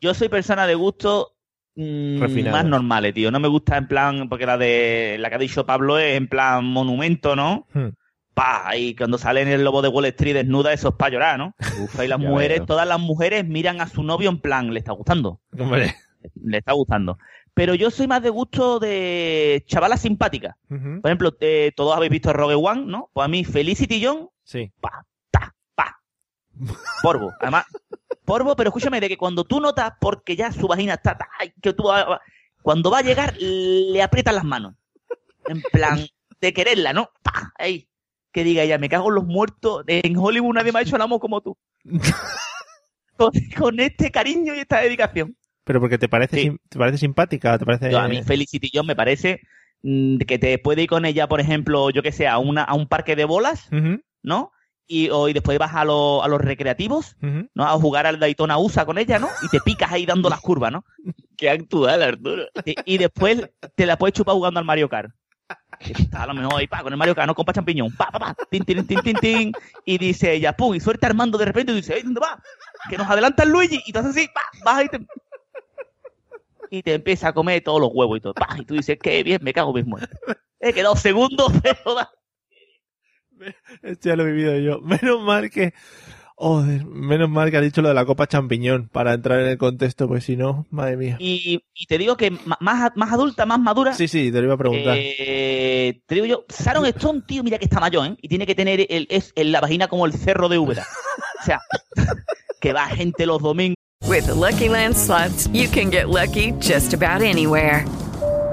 Yo soy persona de gusto mm, más normales, tío. No me gusta en plan, porque la de la que ha dicho Pablo es en plan monumento, ¿no? Hmm. Pa, y cuando sale en el lobo de Wall Street desnuda, eso es para llorar, ¿no? Ahí las ya mujeres, todas las mujeres miran a su novio en plan, le está gustando. Hombre. Le está gustando. Pero yo soy más de gusto de chavalas simpáticas. Por ejemplo, eh, todos habéis visto Rogue One, ¿no? Pues a mí Felicity John, Sí. Porvo. Además, porvo, pero escúchame, de que cuando tú notas, porque ya su vagina está, que tú, cuando va a llegar, le aprietas las manos. En plan, de quererla, ¿no? Pa, ahí. Que diga ella, me cago en los muertos. En Hollywood nadie me ha hecho el amor como tú. con, con este cariño y esta dedicación. Pero porque te parece, Sí. te parece simpática, te parece. Yo, a mí Felicity John me parece mm, que te puede ir con ella, por ejemplo, yo que sé, a, una, a un parque de bolas, ¿no? Y, o- y después vas a, lo- a los recreativos. ¿no? A jugar al Daytona USA con ella, ¿no? Y te picas ahí dando las curvas, ¿no? Qué actual, Arturo. Y, y después te la puedes chupar jugando al Mario Kart. a lo mejor ahí, pa, con el Mario Kart, compa champiñón, pa, pa, pa, tin, tin, tin, tin, tin, y dice ella, pum, y suelta Armando de repente y dice, "Ey, ¿dónde va? Que nos adelanta el Luigi, y tú haces así, pa, vas y te... Y te empieza a comer todos los huevos y todo, pa, y tú dices, qué bien, me cago mismo. He quedado segundo, pero da- Esto ya lo he vivido yo. Menos mal que... Joder, menos mal que ha dicho lo de la copa champiñón para entrar en el contexto, pues si no, madre mía. Y, y te digo que más, más adulta, más madura, Sí, sí, te lo iba a preguntar. Eh, te digo yo, Sharon Stone, tío, mira que está mayor, ¿eh? Y tiene que tener el, es, en la vagina como el cerro de Úbeda. O sea, que va gente los domingos. With the Lucky Land slots, you can get lucky just about anywhere.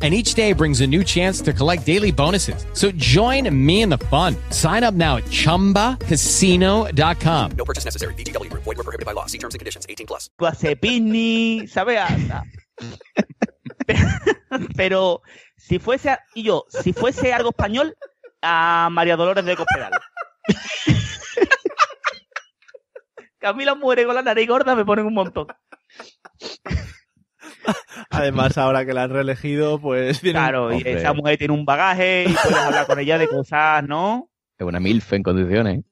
And each day brings a new chance to collect daily bonuses. So join me in the fun. Sign up now at chumbacasino.com. No purchase necessary. VGW Group. Void were prohibited by law. See terms and conditions. 18 plus. Tú haces picnic, ¿sabes? Ah, ah. A- a- Pero si fuese, a- y yo, si fuese algo español, a María Dolores de Cospedal. Camila muere con la nariz gorda, me ponen un montón. Además, ahora que la han reelegido, pues... tiene un- Claro, y Hombre. esa mujer tiene un bagaje y puedes hablar con ella de cosas, ¿no? Es una MILF en condiciones.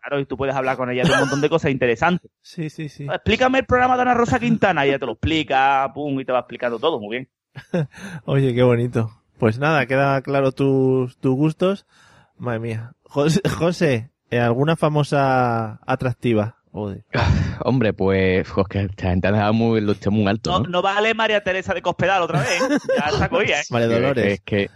Claro, y tú puedes hablar con ella de un montón de cosas interesantes. Sí, sí, sí. Explícame el programa de Ana Rosa Quintana y ella te lo explica, pum, y te va explicando todo, muy bien. Oye, qué bonito. Pues nada, queda claro tus, tus gustos. Madre mía. José, José, ¿eh, ¿alguna famosa atractiva? Joder. Hombre, pues, jo, que esta gente ha dejado muy, lo muy alto, No, ¿no? no vale María Teresa de Cospedal otra vez, ¿eh? Ya está cogida, ¿eh? María Que- Dolores. Es que,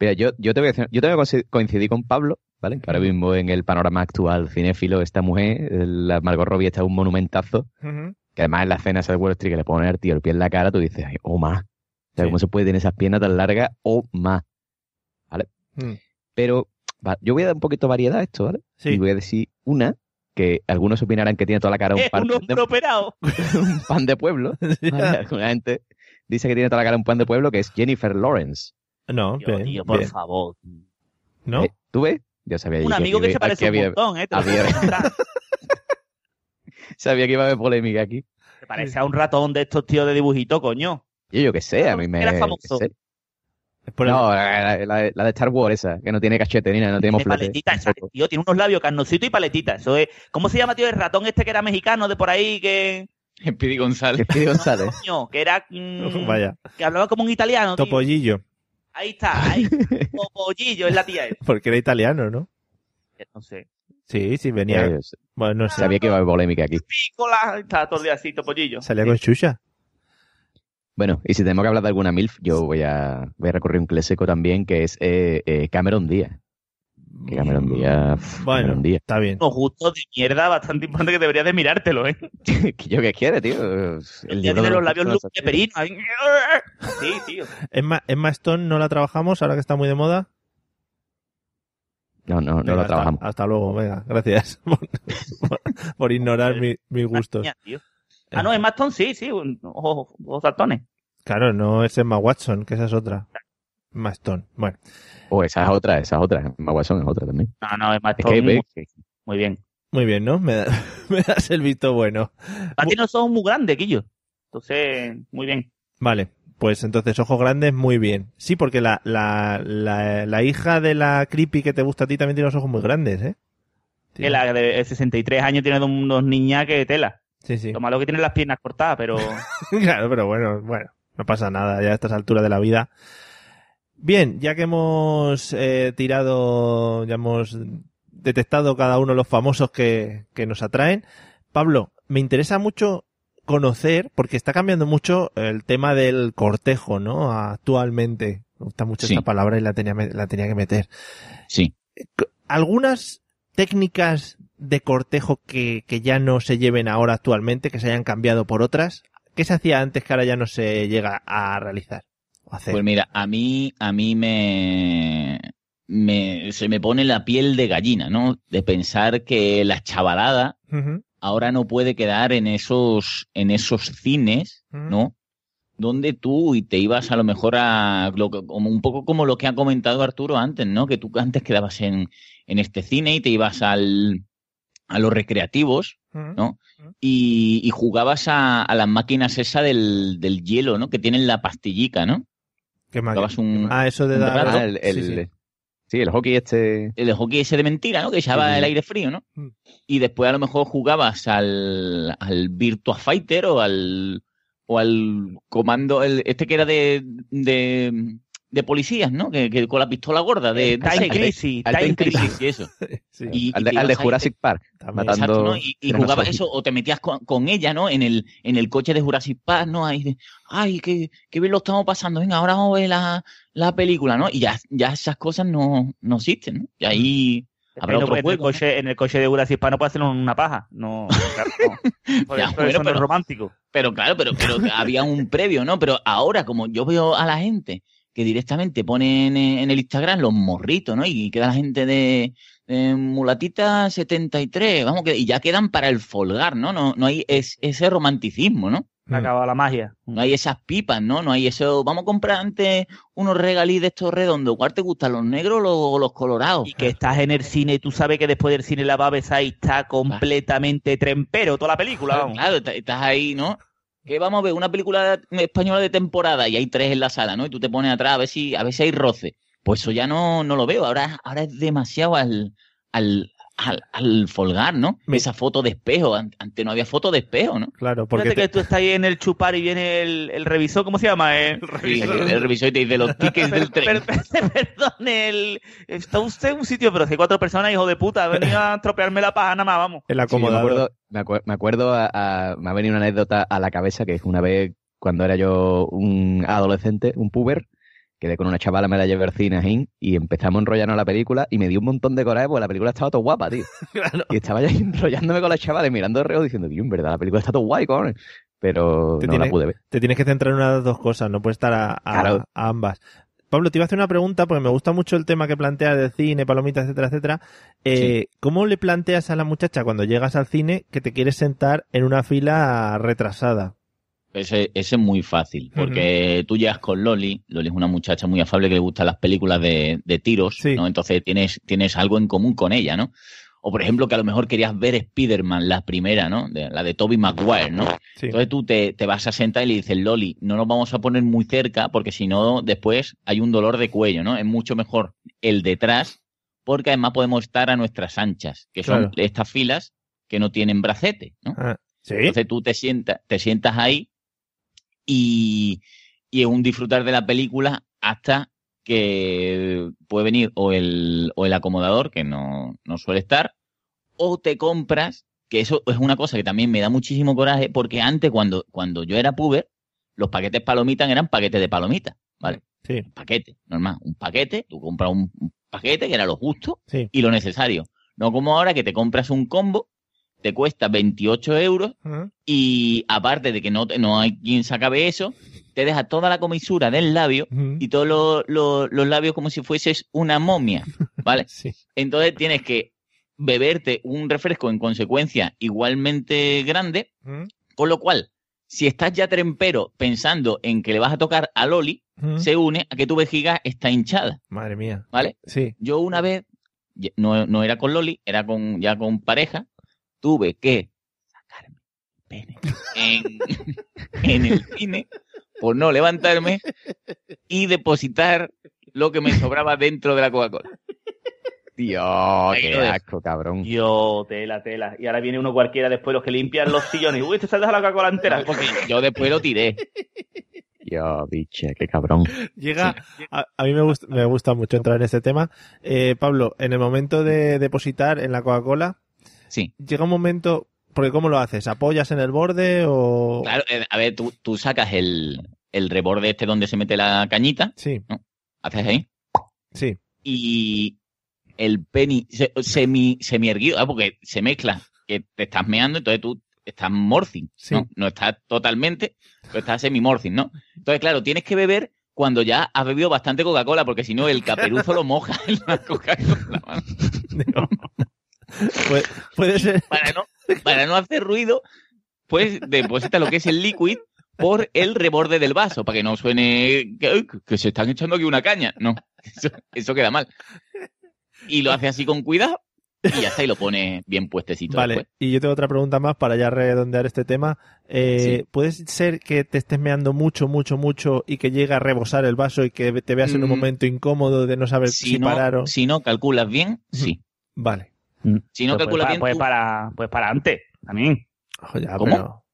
mira, yo, yo te voy a decir, yo te voy a coinci- coincidir con Pablo, ¿vale? Que ahora mismo en el panorama actual cinéfilo, esta mujer, la Margot Robbie está un monumentazo, que además en la escena de Wall Street que le pone al tío el pie en la cara, tú dices, oh más. O sea, Sí. ¿cómo se puede tener esas piernas tan largas? Oh más. ¿Vale? Mm. Pero va, yo voy a dar un poquito de variedad a esto, ¿vale? Sí. Y voy a decir una que algunos opinarán que tiene toda la cara un Es pan, un hombre de, operado. un pan de pueblo. Alguna gente dice que tiene toda la cara un pan de pueblo, que es Jennifer Lawrence. No, Tío, bien, tío, por bien. favor. ¿No? Eh, ¿Tú ves? Yo sabía Un que- amigo que que se parece un había- montón, ¿eh? Te había-. Sabía que iba a haber polémica aquí. Se parece a un ratón de estos tíos de dibujito, coño. Yo, yo que sé, a mí me. Era famoso. sé. Es por el- No, la, la- la de Star Wars esa, que no tiene cachete ni nada, no tiene paletita, esa, tío, tiene unos labios carnositos y paletita. Eso es. ¿Cómo se llama, tío? El ratón este que era mexicano de por ahí que. Speedy González. Speedy González. Coño, que era. mm, Vaya. Que hablaba como un italiano. tío. Topollillo. Ahí está, ahí. Topollillo es la tía. Porque era italiano, ¿no? No sé. Sí, sí, venía. Sé. Bueno, no sé. Sabía que iba a haber polémica aquí. Pícola. Está todo el día así, Topollillo. Salía con Xuxa. Bueno, y si tenemos que hablar de alguna MILF, yo voy a, voy a recurrir un clásico también, que es eh, eh, Cameron Díaz. Que Cameron Díaz. uf, Bueno, Cameron Díaz. está bien. Unos gustos de mierda bastante importante que deberías de mirártelo, ¿eh? Yo qué quiere, tío. El libro tiene los labios luz de perino. ahí. Sí, tío. Emma, Emma Stone no la trabajamos ahora que está muy de moda. No, no, no Venga, lo hasta- trabajamos. Hasta, luego, venga, gracias por, por- por ignorar mi- mis gustos. Tío. Ah, no, es Maston, sí, sí. Ojos ojos saltones. Claro, no es Emma Watson, que esa es otra. Emma Stone. Bueno, O esa es otra, esa es otra. Maguasón es otra también. No, no, es Es Maston. que muy, bien. muy bien, ¿no? Me, da- me das el visto bueno. A ti no son muy grandes, Quillo. Entonces, muy bien. Vale, pues entonces ojos grandes, muy bien. Sí, porque la, la, la, la hija de la creepy que te gusta a ti también tiene los ojos muy grandes, ¿eh? Que la de 63 años tiene unos niñas que tela. Sí, sí. Lo malo que tiene las piernas cortadas, pero. claro, pero bueno, bueno, no pasa nada ya a estas alturas de la vida. Bien, ya que hemos eh, tirado, ya hemos detectado cada uno los famosos que, que nos atraen, Pablo, me interesa mucho conocer, porque está cambiando mucho el tema del cortejo, ¿no? Actualmente. Me gusta mucho Sí. esta palabra y la tenía, la tenía que meter. Sí. Algunas técnicas de cortejo que, que ya no se lleven ahora actualmente, que se hayan cambiado por otras, ¿qué se hacía antes que ahora ya no se llega a realizar? O hacer? Pues mira, a mí, a mí me, me, se me pone la piel de gallina, ¿no? De pensar que la chavalada ahora no puede quedar en esos, en esos cines, ¿no? Donde tú y te ibas a lo mejor a, lo como un poco como lo que ha comentado Arturo antes, ¿no? Que tú antes quedabas en, en este cine y te ibas al, a los recreativos, ¿no? Y, y jugabas a, a las máquinas esa del, del hielo, ¿no? Que tienen la pastillica, ¿no? ¿Qué? Jugabas un, Ah, eso de un dar-. Ah, el, el- Sí, sí. sí, el hockey este. el hockey ese de mentira, ¿no? Que echaba Sí, sí. el aire frío, ¿no? Mm. Y después a lo mejor jugabas al, al Virtua Fighter o al o al comando, el, este que era de, de, de policías, ¿no? Que, que con la pistola gorda de, El de Time. Crisis, Al Time Crisis. Y eso. Y- al y de, te al de ibas ahí, Jurassic Park, matando. Exacto, ¿no? Y, y jugabas eso, o te metías con, con ella, ¿no? En el, en el coche de Jurassic Park, ¿no? Ahí de, ay, qué, qué bien lo estamos pasando, venga, ahora vamos a ver la, la película, ¿no? Y ya, ya esas cosas no, no existen, ¿no? Y ahí habrá En el- otro en, el juego. ¿no? coche, en el coche de Jurassic Park no puede hacer una paja. No, claro, no. Por Ya, eso, bueno, eso no es pero- romántico. Pero claro, pero, pero había un previo, ¿no? Pero ahora, como yo veo a la gente que directamente ponen en, el Instagram los morritos, ¿no? Y queda la gente de, de mulatita 73, vamos, que, y ya quedan para el folgar, ¿no? No, no hay es- ese romanticismo, ¿no? Se ha acabado la magia. No hay esas pipas, ¿no? No hay eso. Vamos a comprar antes unos regalís de estos redondos. ¿Cuál te gustan, los negros o los, los colorados? Y que estás en el cine y tú sabes que después del cine la va a besar y está completamente trempero toda la película. Claro, vamos. claro, está- estás ahí, ¿no? Que vamos a ver una película española de temporada y hay tres en la sala, ¿no? Y tú te pones atrás a ver si, a ver si hay roce. Pues eso ya no, no lo veo. Ahora, ahora es demasiado al, al, al, al folgar, ¿no? Esa foto de espejo. An- Antes no había foto de espejo, ¿no? Claro, porque Fíjate te- que tú estás ahí en el chupar y viene el, el revisor, ¿cómo se llama? El, Sí, el revisor y te dice los tickets del tren. Perdón, el, está usted en un sitio, pero si hay cuatro personas, hijo de puta, ha venido a estropearme la paja nada más, vamos. el Sí, me acomodador. acuerdo, me acuer- me acuerdo a- a- me ha venido una anécdota a la cabeza que es una vez cuando era yo un adolescente, un puber, quedé con una chavala, me la llevé al cine ajín, y empezamos a enrollarnos la película y me dio un montón de coraje porque la película estaba todo guapa, tío. Y estaba ya enrollándome con la chavala y mirando de reo diciendo, tío, en verdad la película está todo guay, cojones. Pero Te no tiene- la pude ver. Te tienes que centrar en una de las dos cosas, no puedes estar a, a- Claro. a ambas. Pablo, te iba a hacer una pregunta porque me gusta mucho el tema que planteas del cine, palomitas, etcétera, etcétera. Eh, ¿Cómo le planteas a la muchacha cuando llegas al cine que te quieres sentar en una fila retrasada? Ese, ese es muy fácil, porque tú llegas con Loli, Loli es una muchacha muy afable que le gustan las películas de, de tiros, ¿no? Entonces tienes, tienes algo en común con ella, ¿no? O por ejemplo que a lo mejor querías ver Spider-Man, la primera, ¿no? De- la de Tobey Maguire, ¿no? Entonces tú te, te vas a sentar y le dices, Loli, no nos vamos a poner muy cerca porque si no después hay un dolor de cuello, ¿no? Es mucho mejor el detrás porque además podemos estar a nuestras anchas, que son Claro. estas filas que no tienen bracete, ¿no? Ah, ¿Sí? Entonces tú te sientas, te sientas ahí y, y es un disfrutar de la película hasta que puede venir o el, o el acomodador, que no, no suele estar, o te compras, que eso es una cosa que también me da muchísimo coraje, porque antes cuando, cuando yo era puber, los paquetes palomitas eran paquetes de palomitas, ¿vale? Sí. Paquete, normal, un paquete, tú compras un, un paquete que era lo justo Sí. y lo necesario. No como ahora que te compras un combo, te cuesta 28 euros y aparte de que no, no hay quien se acabe eso, te deja toda la comisura del labio y todos los, los- los labios como si fueses una momia, ¿vale? Entonces tienes que beberte un refresco en consecuencia igualmente grande, con lo cual, si estás ya trempero pensando en que le vas a tocar a Loli, se une a que tu vejiga está hinchada, Madre mía. ¿vale? Sí. Yo una vez, no, no era con Loli, era con ya con pareja, tuve que sacarme el pene en, en el cine por no levantarme y depositar lo que me sobraba dentro de la Coca-Cola. Dios, Ahí qué asco, cabrón. Yo, tela, tela. Y ahora viene uno cualquiera después, los que limpian los sillones. Uy, se ha dejado la Coca-Cola entera. Porque yo después lo tiré. Dios, biche, qué cabrón. Llega, a, a mí me gusta, me gusta mucho entrar en este tema. Eh, Pablo, en el momento de depositar en la Coca-Cola, Sí. llega un momento, porque ¿cómo lo haces? ¿Apoyas en el borde o...? Claro, eh, a ver, tú, tú sacas el, el reborde este donde se mete la cañita, Sí. ¿no? haces ahí. Sí. Y el penny se- semi, semi erguido, ah, porque se mezcla, que te estás meando, entonces tú estás morcing, Sí. ¿no? No estás totalmente, pero estás semi morcing, ¿no? Entonces, claro, tienes que beber cuando ya has bebido bastante Coca-Cola, porque si no el caperuzo lo moja en la Coca-Cola. Puede, puede ser. Para no, para no hacer ruido, pues deposita lo que es el liquid por el reborde del vaso, para que no suene que, que se están echando aquí una caña. No, eso, eso queda mal. Y lo hace así con cuidado y ya está, y lo pone bien puestecito Vale, después. y yo tengo otra pregunta más para ya redondear este tema. Eh, ¿Puede ser que te estés meando mucho, mucho, mucho y que llegue a rebosar el vaso y que te veas en un Mm. momento incómodo de no saber si, Si no, parar o... si no calculas bien, sí. Vale. Si no Pues calculas para- bien, pues tú- para, pues para antes, también. Ojo, ya, ¿Cómo? pero-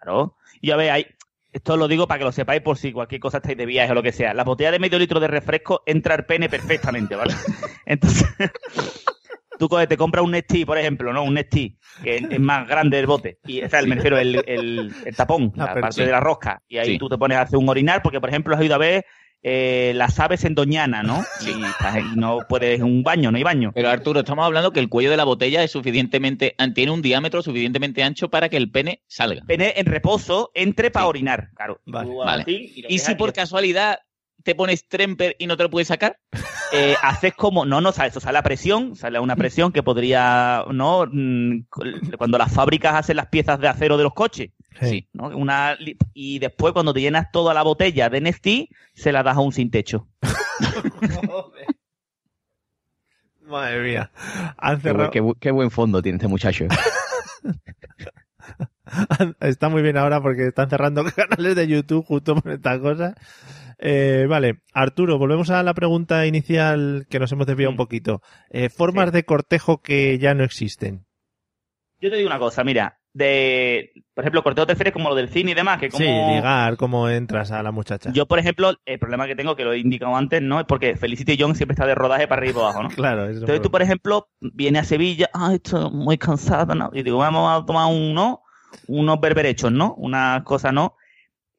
Claro. Y a ver, hay, esto lo digo para que lo sepáis por si cualquier cosa estáis de viaje o lo que sea. La botella de medio litro de refresco entra al pene perfectamente, ¿vale? Entonces, tú coges, te compras un Nestí, por ejemplo, ¿no? Un Nestí, que es más grande el bote. Y, o sea, el, me refiero, el, el, el tapón, La parte sí. de la rosca. Y ahí Sí. tú te pones a hacer un orinar, porque, por ejemplo, has ido a ver eh, las aves en Doñana, ¿no? Y, estás- y no puedes un baño, no hay baño. Pero Arturo, estamos hablando que el cuello de la botella es suficientemente, tiene un diámetro suficientemente ancho para que el pene salga. Pene en reposo, entre para orinar, claro. Y Vale. y si por casualidad te pones tremper y no te lo puedes sacar, eh, haces como, no, no, sale, eso sale a presión, sale a una presión que podría, ¿no? Mm, Cuando las fábricas hacen las piezas de acero de los coches, Sí. ¿no? Una, y después cuando te llenas toda la botella de Nestí, se la das a un sin techo. Madre mía. Han Qué, qué qué buen fondo tiene este muchacho. Está muy bien ahora porque están cerrando canales de YouTube justo por estas cosas. Eh, vale, Arturo, volvemos a la pregunta inicial que nos hemos desviado un poquito. Eh, formas de cortejo que ya no existen. Yo te digo una cosa, mira, de, por ejemplo, corteo te refieres como lo del cine y demás, que como... Sí, ligar, cómo entras a la muchacha. Yo, por ejemplo, el problema que tengo, que lo he indicado antes, ¿no? Es porque Felicity Jones siempre está de rodaje para arriba y para abajo, ¿no? Claro, eso Entonces tú, por ejemplo, vienes a Sevilla, ay, estoy muy cansada, ¿no? Y digo, vamos a tomar uno, unos berberechos, ¿no? Unas cosas, ¿no?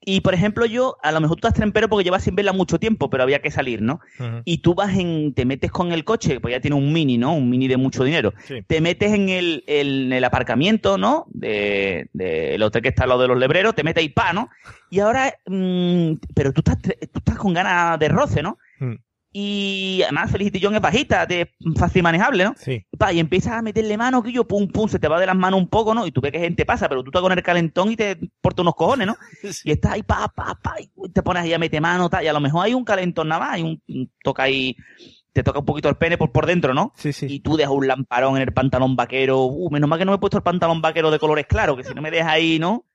Y, por ejemplo, yo, a lo mejor tú estás trempero porque llevas sin verla mucho tiempo, pero había que salir, ¿no? Y tú vas en, te metes con el coche, pues ya tiene un mini, ¿no? Un mini de mucho dinero. Sí. Te metes en el, en el aparcamiento, ¿no? De, del hotel que está al lado de los lebreros, te metes ahí, pa, ¿no? Y ahora, mm, pero tú estás, tú estás con ganas de roce, ¿no? Mm. Y además Felicity Jones es bajita, es fácil manejable, ¿no? Sí. Pa, y empiezas a meterle mano, que yo, pum, pum, se te va de las manos un poco, ¿no? Y tú ves que gente pasa, pero tú estás con el calentón y te porta unos cojones, ¿no? Y estás ahí, pa, pa, pa, y te pones ahí a meter mano, tal, y a lo mejor hay un calentón nada más, hay un, un- toca ahí, te toca un poquito el pene por, por dentro, ¿no? Sí, sí. Y tú dejas un lamparón en el pantalón vaquero, uh, menos mal que no me he puesto el pantalón vaquero de colores claros, que si no me dejas ahí, ¿no?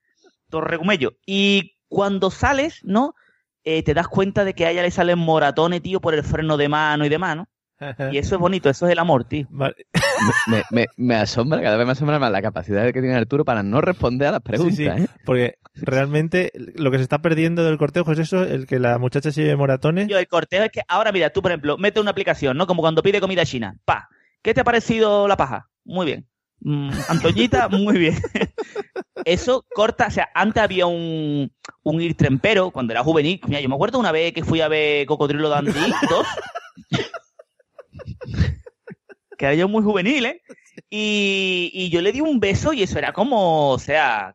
Todo regumello. Y cuando sales, ¿no? Eh, te das cuenta de que a ella le salen moratones, tío, por el freno de mano y demás, ¿no? Y eso es bonito, eso es el amor, tío. Vale. me, me- me asombra, cada vez me asombra más la capacidad que tiene Arturo para no responder a las preguntas. Sí, sí, ¿eh? porque realmente lo que se está perdiendo del cortejo es eso, el que la muchacha se lleve moratones. Yo, el corteo es que ahora, mira, tú, por ejemplo, mete una aplicación, ¿no? Como cuando pide comida china. Pa, ¿qué te ha parecido la paja? Muy bien. Mm, Antoñita, muy bien. Eso corta, o sea, antes había un, un ir trempero cuando era juvenil. Mira, yo me acuerdo una vez que fui a ver Cocodrilo Dandy 2. que era yo muy juvenil, ¿eh? Y, y yo le di un beso y eso era como, o sea,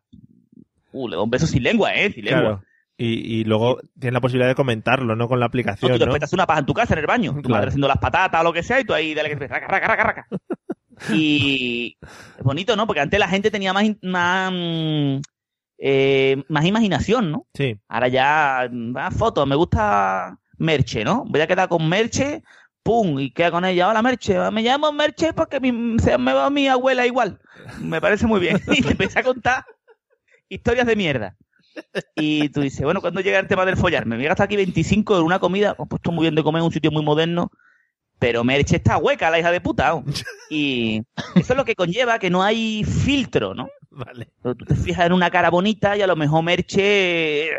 uh, le doy un beso sin lengua, ¿eh? Sin lengua. Claro. Y, y luego tienes la posibilidad de comentarlo, ¿no? Con la aplicación, tú ¿no? después te una paja en tu casa, en el baño. Tu Claro. madre haciendo las patatas o lo que sea, y tú ahí dale que raca, raca, raca, raca. Y es bonito, ¿no? Porque antes la gente tenía más, más, mm, eh, más imaginación, ¿no? Sí. Ahora ya, más fotos, me gusta Merche, ¿no? Voy a quedar con Merche, pum, y queda con ella. Hola Merche, me llamo Merche porque mi- se me va mi abuela igual. Me parece muy bien. Y te empieza a contar historias de mierda. Y tú dices, bueno, ¿cuándo llega el tema del follar? Me voy a gastar aquí 25 en una comida, he puesto muy bien de comer en un sitio muy moderno, pero Merche está hueca, la hija de puta. ¿o? Y eso es lo que conlleva que no hay filtro, ¿no? Vale. Pero tú te fijas en una cara bonita y a lo mejor Merche...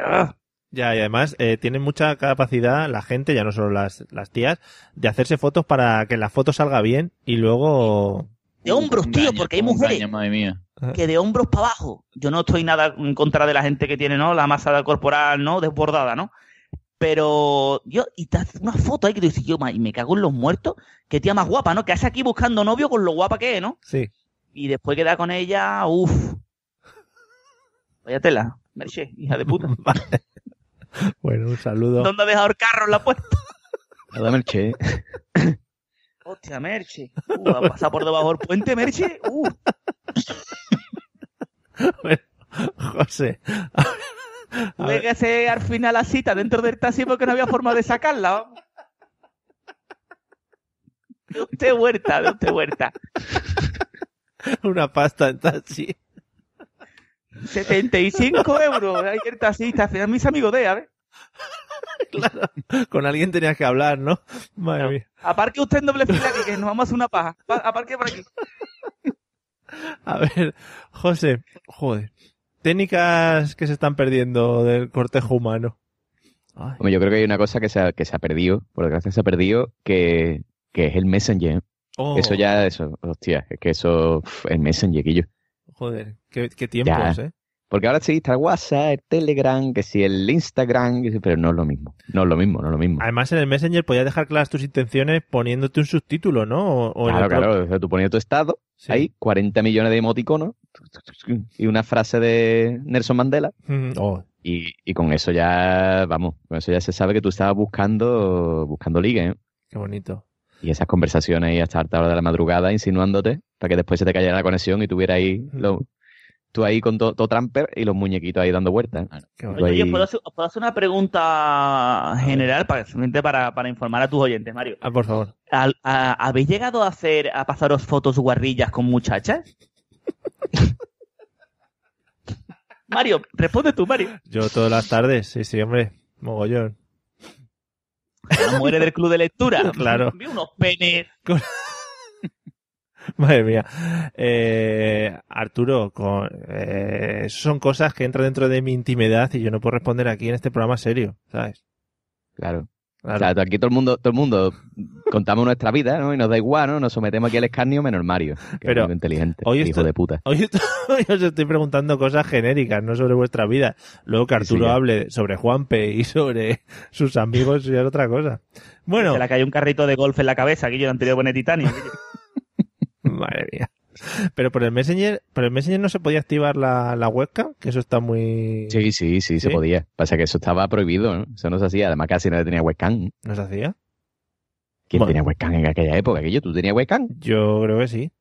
Ya, y además eh, tienen mucha capacidad la gente, ya no solo las, las tías, de hacerse fotos para que la foto salga bien y luego... De hombros, tío, porque hay mujeres madre mía. que de hombros para abajo. Yo no estoy nada en contra de la gente que tiene, ¿no? La masa corporal, ¿no? Desbordada, ¿no? Pero yo, y te hace una foto ahí que te dices, yo, y me cago en los muertos, qué tía más guapa, ¿no? Que hace aquí buscando novio con lo guapa que es, ¿no? Sí. Y después queda con ella, uff. Vaya tela, Merche, hija de puta. Bueno, un saludo. ¿Dónde ha dejado el carro en la puerta? Nada, Merche. Hostia, Merche. Uh, ha pasado por debajo del puente, Merche. Uh. José. Hacer al final la cita dentro del taxi porque no había forma de sacarla. De usted huerta, de usted huerta. Una pasta en taxi. 75 euros. Ahí el taxista. Al final mis amigos de, a ver. Con alguien tenías que hablar, ¿no? Madre mía. Aparque usted en doble fila aquí, que nos vamos a hacer una paja. Pa- Aparque por aquí. A ver, José, joder. Técnicas que se están perdiendo del cortejo humano. Hombre, yo creo que hay una cosa que se ha, que se ha perdido, por desgracia se ha perdido, que, que es el Messenger. Oh. Eso ya, eso, hostia, es que eso, el Messenger. Joder, qué, qué tiempos, Ya. ¿eh? Porque ahora sí está el WhatsApp, el Telegram, que si el Instagram, que sí, pero no es lo mismo. No es lo mismo, no es lo mismo. Además, en el Messenger podías dejar claras tus intenciones poniéndote un subtítulo, ¿no? O, o Claro, claro, o sea, tú ponías tu estado, hay 40 millones de emoticonos y una frase de Nelson Mandela. Mm, oh, Y, y con eso ya, vamos, con eso ya se sabe que tú estabas buscando, buscando liga, ¿eh? qué bonito. Y esas conversaciones ahí hasta alta hora de la madrugada insinuándote para que después se te cayera la conexión y tuviera ahí lo- tú ahí con todo to tramper y los muñequitos ahí dando vueltas. Tú Oye, ahí- ¿puedo hacer, puedo hacer una pregunta general para, simplemente para, para informar a tus oyentes, Mario? Ah, por favor. ¿Al- a- ¿Habéis llegado a hacer, a pasaros fotos guarrillas con muchachas? Mario, responde tú, Mario. Yo todas las tardes, sí, sí, hombre. Mogollón. La muere del club de lectura. Claro. Vi unos penes. Madre mía. Eh, Arturo, con, eh, son cosas que entran dentro de mi intimidad y yo no puedo responder aquí en este programa serio, ¿sabes? Claro. Claro. O sea, aquí todo el mundo, todo el mundo contamos nuestra vida, ¿no? Y nos da igual, ¿no? Nos sometemos aquí al escarnio menos Mario, que Pero es muy inteligente, hoy hijo de puta. Hoy, os estoy preguntando cosas genéricas, no sobre vuestra vida. Luego que Arturo hable sobre Juanpe y sobre sus amigos, es otra cosa. Bueno, Se le cayó un carrito de golf en la cabeza, que yo anterior pone titanio. Madre mía. Pero por el Messenger, por el Messenger no se podía activar la, la webcam, que eso está muy... Sí, sí, sí, se podía. Pasa que eso estaba prohibido, ¿no? Eso no se hacía. Además, casi nadie tenía webcam. ¿No se hacía? ¿Quién Bueno. tenía webcam en aquella época? ¿Que yo? ¿Tú tenías webcam? Yo creo que sí.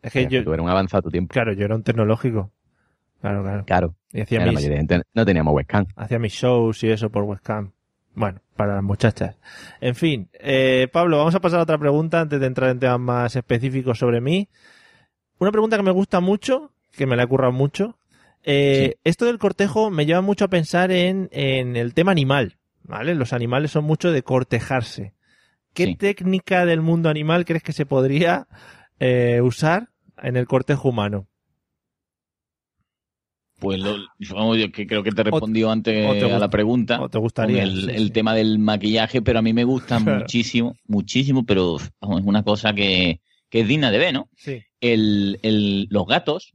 Es que yo, Tú eras un avanzado tu tiempo. claro, yo era un tecnológico. Claro, claro. Claro. Y hacía La mis, mayoría de gente no teníamos webcam. hacía mis shows y eso por webcam. Bueno, para las muchachas. En fin, eh, Pablo, vamos a pasar a otra pregunta antes de entrar en temas más específicos sobre mí. Una pregunta que me gusta mucho, que me la he currado mucho. Eh, Esto del cortejo me lleva mucho a pensar en, en el tema animal, ¿vale? Los animales son mucho de cortejarse. ¿Qué Sí. técnica del mundo animal crees que se podría eh, usar en el cortejo humano? Pues lo, vamos, yo que creo que te respondió antes a la pregunta. o te gustaría, con el, sí, el sí. tema del maquillaje, pero a mí me gusta muchísimo, muchísimo, pero vamos, es una cosa que, que es digna de ver, ¿no? Sí. El, el, los gatos.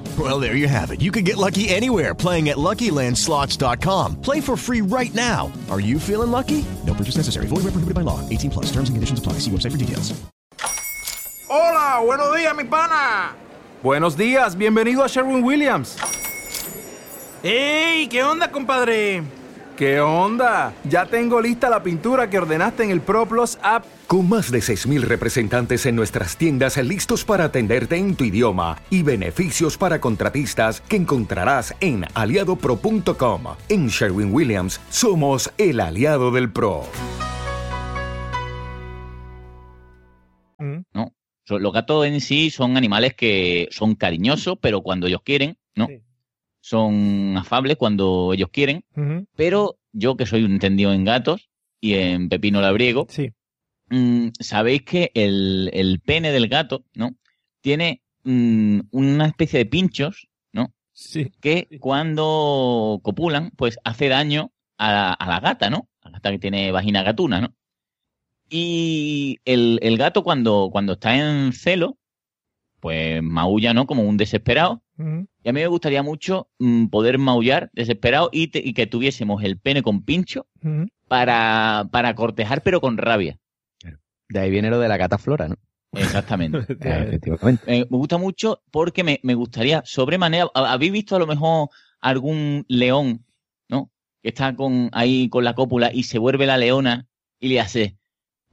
Well, there you have it. You can get lucky anywhere playing at LuckyLandSlots.com. Play for free right now. Are you feeling lucky? No purchase necessary. Void where prohibited by law. 18 plus. Terms and conditions apply. See website for details. Hola, buenos días, mi pana. Buenos días, bienvenido a Sherwin Williams. ¡Ey! ¿Qué onda, compadre? ¿Qué onda? Ya tengo lista la pintura que ordenaste en el ProPlus app. Con más de 6.000 representantes en nuestras tiendas listos para atenderte en tu idioma y beneficios para contratistas que encontrarás en aliadopro.com. En Sherwin Williams somos el aliado del PRO. ¿no? So- Los gatos en sí son animales que son cariñosos, pero cuando ellos quieren, ¿no? Son afables cuando ellos quieren, pero yo que soy un entendido en gatos y en pepino labriego, Sí. Mm, sabéis que el, el pene del gato, ¿no? Tiene mm, una especie de pinchos, ¿no? Sí. que cuando copulan, pues hace daño a la, a la gata, ¿no? A la gata que tiene vagina gatuna, ¿no? Y el, el gato cuando, cuando está en celo, pues maulla, ¿no? Como un desesperado. Y a mí me gustaría mucho mm, poder maullar desesperado y, te- y que tuviésemos el pene con pincho para, para cortejar, pero con rabia. De ahí viene lo de la gata flora, ¿no? Exactamente. Efectivamente. Eh, me gusta mucho porque me, me gustaría sobremanera. ¿ha- ¿Habéis visto a lo mejor algún león, ¿no? Que está con ahí con la cópula y se vuelve la leona y le hace.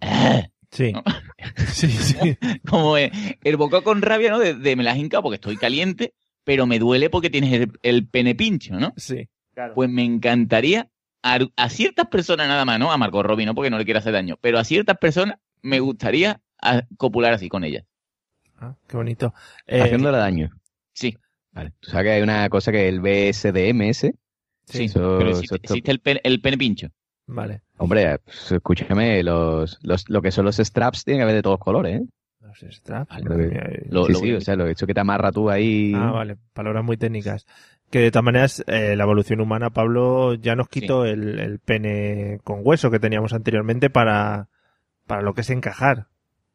"Ah", Sí. ¿no? Sí, sí. Como eh, el bocado con rabia, ¿no? De, de me la has hincado porque estoy caliente, pero me duele porque tienes el, el pene pincho, ¿no? Sí. Pues me encantaría a, a ciertas personas nada más, ¿no? A Marco Robbie, no porque no le quiera hacer daño, pero a ciertas personas me gustaría a- copular así con ellas. Ah, qué bonito. Eh, Haciéndole daño. Sí. Vale. Tú sabes que hay una cosa que es el BSDMS. Sí, Eso- pero existe, el, pene, el pene pincho. Vale. Hombre, pues, escúchame, los, los, lo que son los straps tienen que haber de todos colores, ¿eh? Los straps. Lo eh. sí, sí, o sea, lo hecho que te amarra tú ahí. Ah, vale. Palabras muy técnicas. Que de todas maneras, eh, la evolución humana, Pablo, ya nos quitó el, el pene con hueso que teníamos anteriormente para, para lo que es encajar.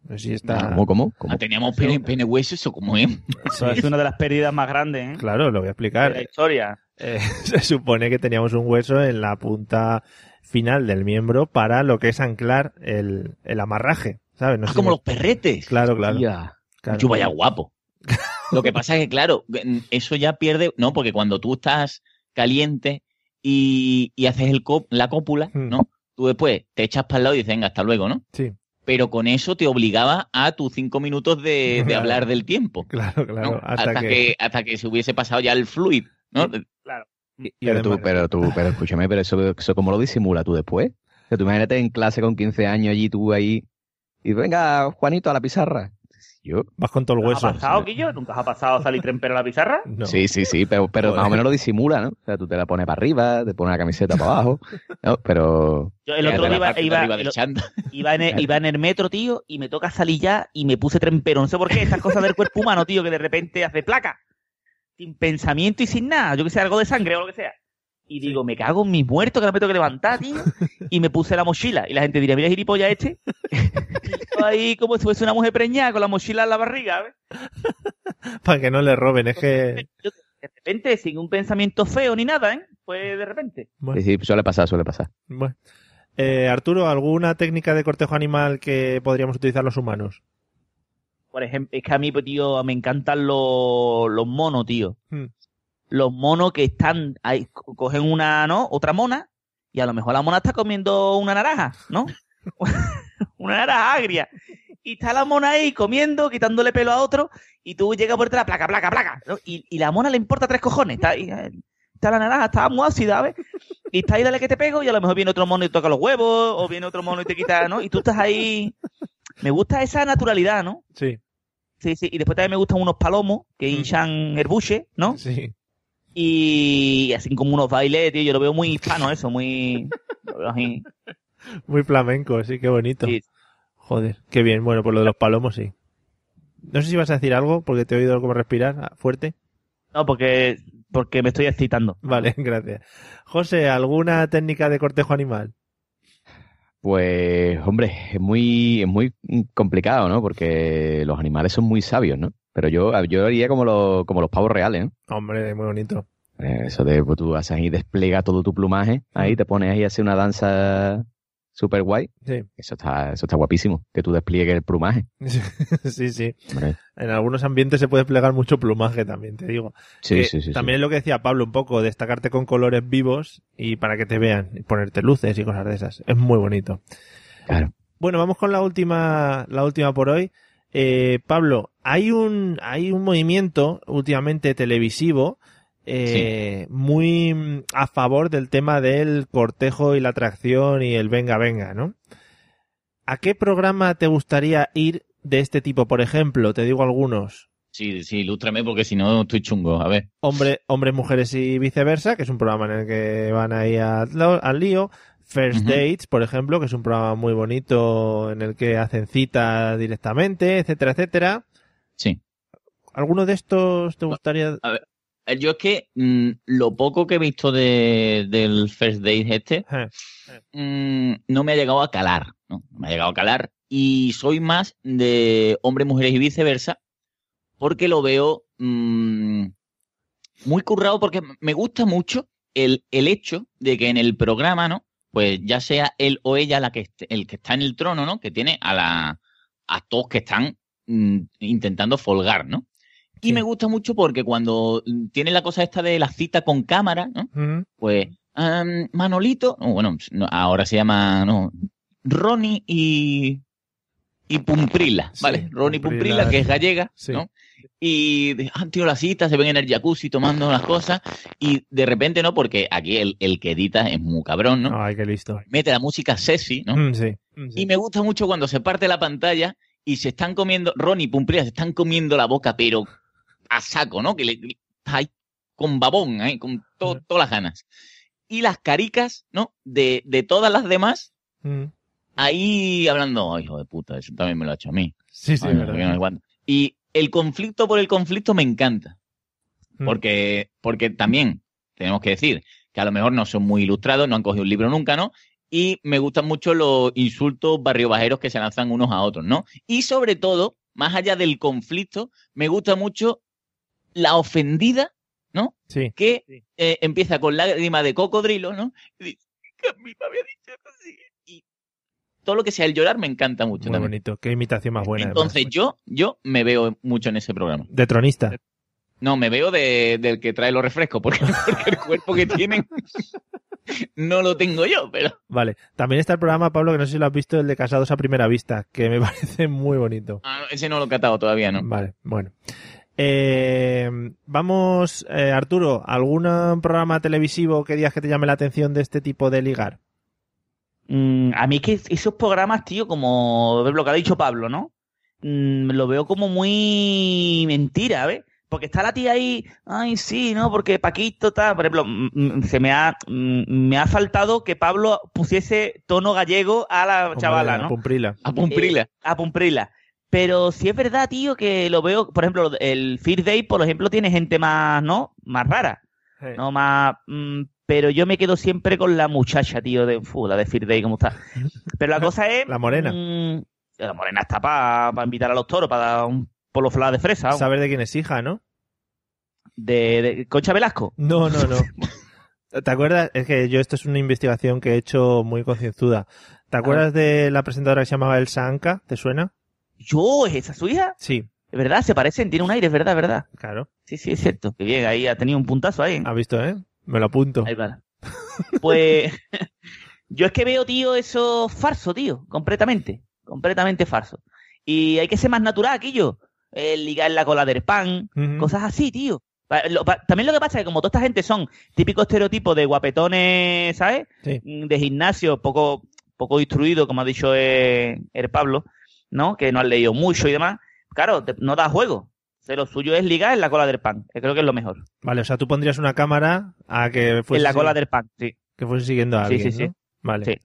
No sé si está... ¿Cómo, cómo? Ah, teníamos pene, pene hueso, eso como es. Eso es una de las pérdidas más grandes, ¿eh? Claro, lo voy a De explicar. la historia. Eh, se supone que teníamos un hueso en la punta final del miembro para lo que es anclar el, el amarraje, ¿sabes? No Ah, como si- los perretes. Claro, claro. Hostia. Claro. Yo vaya guapo. Lo que pasa es que, claro, eso ya pierde, ¿no? Porque cuando tú estás caliente y, y haces el cop- la cópula, ¿no? Tú después te echas para el lado y dices, venga, hasta luego, ¿no? Sí. Pero con eso te obligaba a tus cinco minutos de, de Claro. hablar del tiempo. Claro, claro. ¿no? Hasta, Hasta, que... que... hasta que se hubiese pasado ya el fluid, ¿no? Claro. pero tú, pero tú, pero escúchame, pero eso, eso cómo lo disimula tú después. O sea, tú imagínate en clase con 15 años allí, tú ahí, y venga, Juanito, a la pizarra. Yo. Vas con todo el ¿Nunca ha pasado, Guillo? ¿Nunca os ha pasado salir trempero a la pizarra? Sí, sí, sí, pero, pero más o menos lo disimula, ¿no? O sea, tú te la pones para arriba, te pones la camiseta para abajo, ¿no? Pero... Yo el otro día iba, iba- iba en el, iba en el metro, tío, y me toca salir ya y me puse trempero. No sé por qué, estas cosas del cuerpo humano, tío, que de repente hace placa. Sin pensamiento y sin nada. Yo que sé, algo de sangre o lo que sea. Y digo, me cago en mis muertos que no me tengo que levantar, tío. Y me puse la mochila. Y la gente diría, mira, gilipollas este. Y yo ahí como si fuese una mujer preñada con la mochila en la barriga, ¿ves? Para que no le roben, es que... Yo, de repente, sin un pensamiento feo ni nada, ¿eh? Pues de repente. Bueno. Sí, sí, suele pasar, suele pasar. Bueno. Eh, Arturo, ¿alguna técnica de cortejo animal que podríamos utilizar los humanos? Por ejemplo, es que a mí, pues, tío, me encantan los, los monos, tío. Hmm. Los monos que están ahí, co- cogen una, ¿no? Otra mona, y a lo mejor la mona está comiendo una naranja, ¿no? una naranja agria. Y está la mona ahí comiendo, quitándole pelo a otro, y tú llegas por detrás, placa, placa, placa. ¿no? Y, y la mona le importa tres cojones. Está ahí, eh, está la naranja, está muy ácida, ¿ves? Y está ahí, dale que te pego, y a lo mejor viene otro mono y te toca los huevos, o viene otro mono y te quita, ¿no? Y tú estás ahí. Me gusta esa naturalidad, ¿no? Sí. Sí, sí. Y después también me gustan unos palomos que hinchan el buche, ¿no? Sí. Y así como unos bailes, tío. Yo lo veo muy hispano eso, muy... lo veo así. Muy flamenco, sí, qué bonito. Joder, qué bien. Bueno, pues lo de los palomos sí. No sé si vas a decir algo, porque te he oído como respirar ah, fuerte. No, porque, porque me estoy excitando. Vale, gracias. José, ¿alguna técnica de cortejo animal? Pues, hombre, es muy, es muy complicado, ¿no? Porque los animales son muy sabios, ¿no? Pero yo, yo haría como los, como los pavos reales, ¿no? Hombre, muy bonito. Eh, Eso de pues, tú haces ahí, despliega todo tu plumaje, ahí te pones ahí a hacer una danza super guay. Sí. Eso está, eso está guapísimo, que tú despliegues el plumaje. sí, sí. Hombre. En algunos ambientes se puede plegar mucho plumaje también, te digo. Sí, Que sí, sí, También sí. es lo que decía Pablo un poco, destacarte con colores vivos y para que te vean, y ponerte luces y cosas de esas. Es muy bonito. Claro. Bueno, vamos con la última, la última por hoy. Eh, Pablo, hay un, hay un movimiento últimamente televisivo eh, muy mm, a favor del tema del cortejo y la atracción y el venga, venga, ¿no? ¿A qué programa te gustaría ir de este tipo? Por ejemplo, te digo algunos. Sí, sí, ilústrame porque si no estoy chungo. A ver. Hombre, hombres, mujeres y viceversa, que es un programa en el que van ahí al, al lío. First. Dates, por ejemplo, que es un programa muy bonito en el que hacen citas directamente, etcétera, etcétera. Sí. ¿Alguno de estos te gustaría? A ver, Eh, Yo es que mm, lo poco que he visto de, del First Date este, mm, no me ha llegado a calar, ¿no? No me ha llegado a calar. Y soy más de hombres, mujeres y viceversa, porque lo veo mm, muy currado, porque me gusta mucho el, el hecho de que en el programa, ¿no? Pues ya sea él o ella la que esté- el que está en el trono, ¿no? Que tiene a la a todos que están mm, intentando folgar, ¿no? Y me gusta mucho porque cuando tiene la cosa esta de la cita con cámara, ¿no? Pues Manolito, no, bueno, no, ahora se llama no, Ronnie y y Pumprila, ¿vale? Ronnie Pumprila, Pumprila, que es gallega, sí. ¿no? Y han tenido la cita, se ven en el jacuzzi tomando las cosas y de repente, ¿no? Porque aquí el, el que edita es muy cabrón, ¿no? Ay, qué listo. Mete la música sexy, ¿no? Mm, sí. Y me gusta mucho cuando se parte la pantalla y se están comiendo, Ronnie y se están comiendo la boca, pero a saco, ¿no? Que le, le- ay, con babón, ¿eh? con to- todas las ganas. Y las caricas, ¿no? De, de todas las demás, Mm. ahí hablando, "Ay, hijo de puta, eso también me lo ha hecho a mí. Sí, sí, Ay, verdad. sé qué, no sé cuánto". Y el conflicto por el conflicto me encanta. Mm. Porque, porque también tenemos que decir que a lo mejor no son muy ilustrados, no han cogido un libro nunca, ¿no? Y me gustan mucho los insultos barrio bajeros que se lanzan unos a otros, ¿no? Y sobre todo, más allá del conflicto, me gusta mucho la ofendida, ¿no? Sí. Que eh, empieza con lágrima de cocodrilo, ¿no? Y dice, que a mí me había dicho así. Todo lo que sea el llorar me encanta mucho Muy también. bonito. Qué imitación más buena. además. Entonces yo, yo me veo mucho en ese programa. De tronista. No, me veo de, del que trae los refrescos, porque, porque el cuerpo que tienen no lo tengo yo, pero... Vale. También está el programa, Pablo, que no sé si lo has visto, el de Casados a Primera Vista, que me parece muy bonito. Ah, ese no lo he catado todavía, ¿no? Vale, bueno. Eh, vamos, eh, Arturo, ¿algún programa televisivo que digas que te llame la atención de este tipo de ligar? Mm, a mí que esos programas, tío, como lo que ha dicho Pablo, ¿no? Mm, lo veo como muy mentira, ¿ves? Porque está la tía ahí, ay, sí, ¿no? Porque Paquito está, por ejemplo, mm, se me ha, me ha faltado que Pablo pusiese tono gallego a la Hombre, chavala, a ¿no? Pumprila. A Pumprila. Eh, a Pumprila. Pero sí es verdad, tío, que lo veo, por ejemplo, el Fear Day, por ejemplo, tiene gente más, ¿no? Más rara. No más. Pero yo me quedo siempre con la muchacha, tío, de fu, la de Fear Day, ¿cómo está? Pero la cosa es. La morena. mm, la morena está para invitar a los toros, para dar un polo flor de fresa. vamos. Saber de quién es hija, ¿no? De, de Concha Velasco. No, no, no. ¿Te acuerdas? Es que yo esto es una investigación que he hecho muy concienzuda. ¿Te acuerdas de la presentadora que se llamaba Elsa Anca? ¿Te suena? ¿Yo? ¿Es esa su hija? Sí. Es verdad, se parecen, tiene un aire, es verdad, es verdad. Claro. Sí, sí, es cierto. Que bien, ahí ha tenido un puntazo ahí. ¿Has visto, eh? Me lo apunto. Ahí va. Pues yo es que veo, tío, eso falso, tío, completamente, completamente falso. Y hay que ser más natural, aquello. El ligar la cola del pan, cosas así, tío. También lo que pasa es que como toda esta gente son típicos estereotipos de guapetones, ¿sabes? Sí. Mm, De gimnasio, poco, poco instruido, como ha dicho eh, el Pablo, ¿no? Que no han leído mucho y demás. Claro, te- no da juego. Lo suyo es ligar en la cola del pan, que creo que es lo mejor. Vale, o sea, tú pondrías una cámara a que fuese, en la cola del pan, sí. que fuese siguiendo a Sí, alguien, sí, sí. ¿no? Vale. Sí.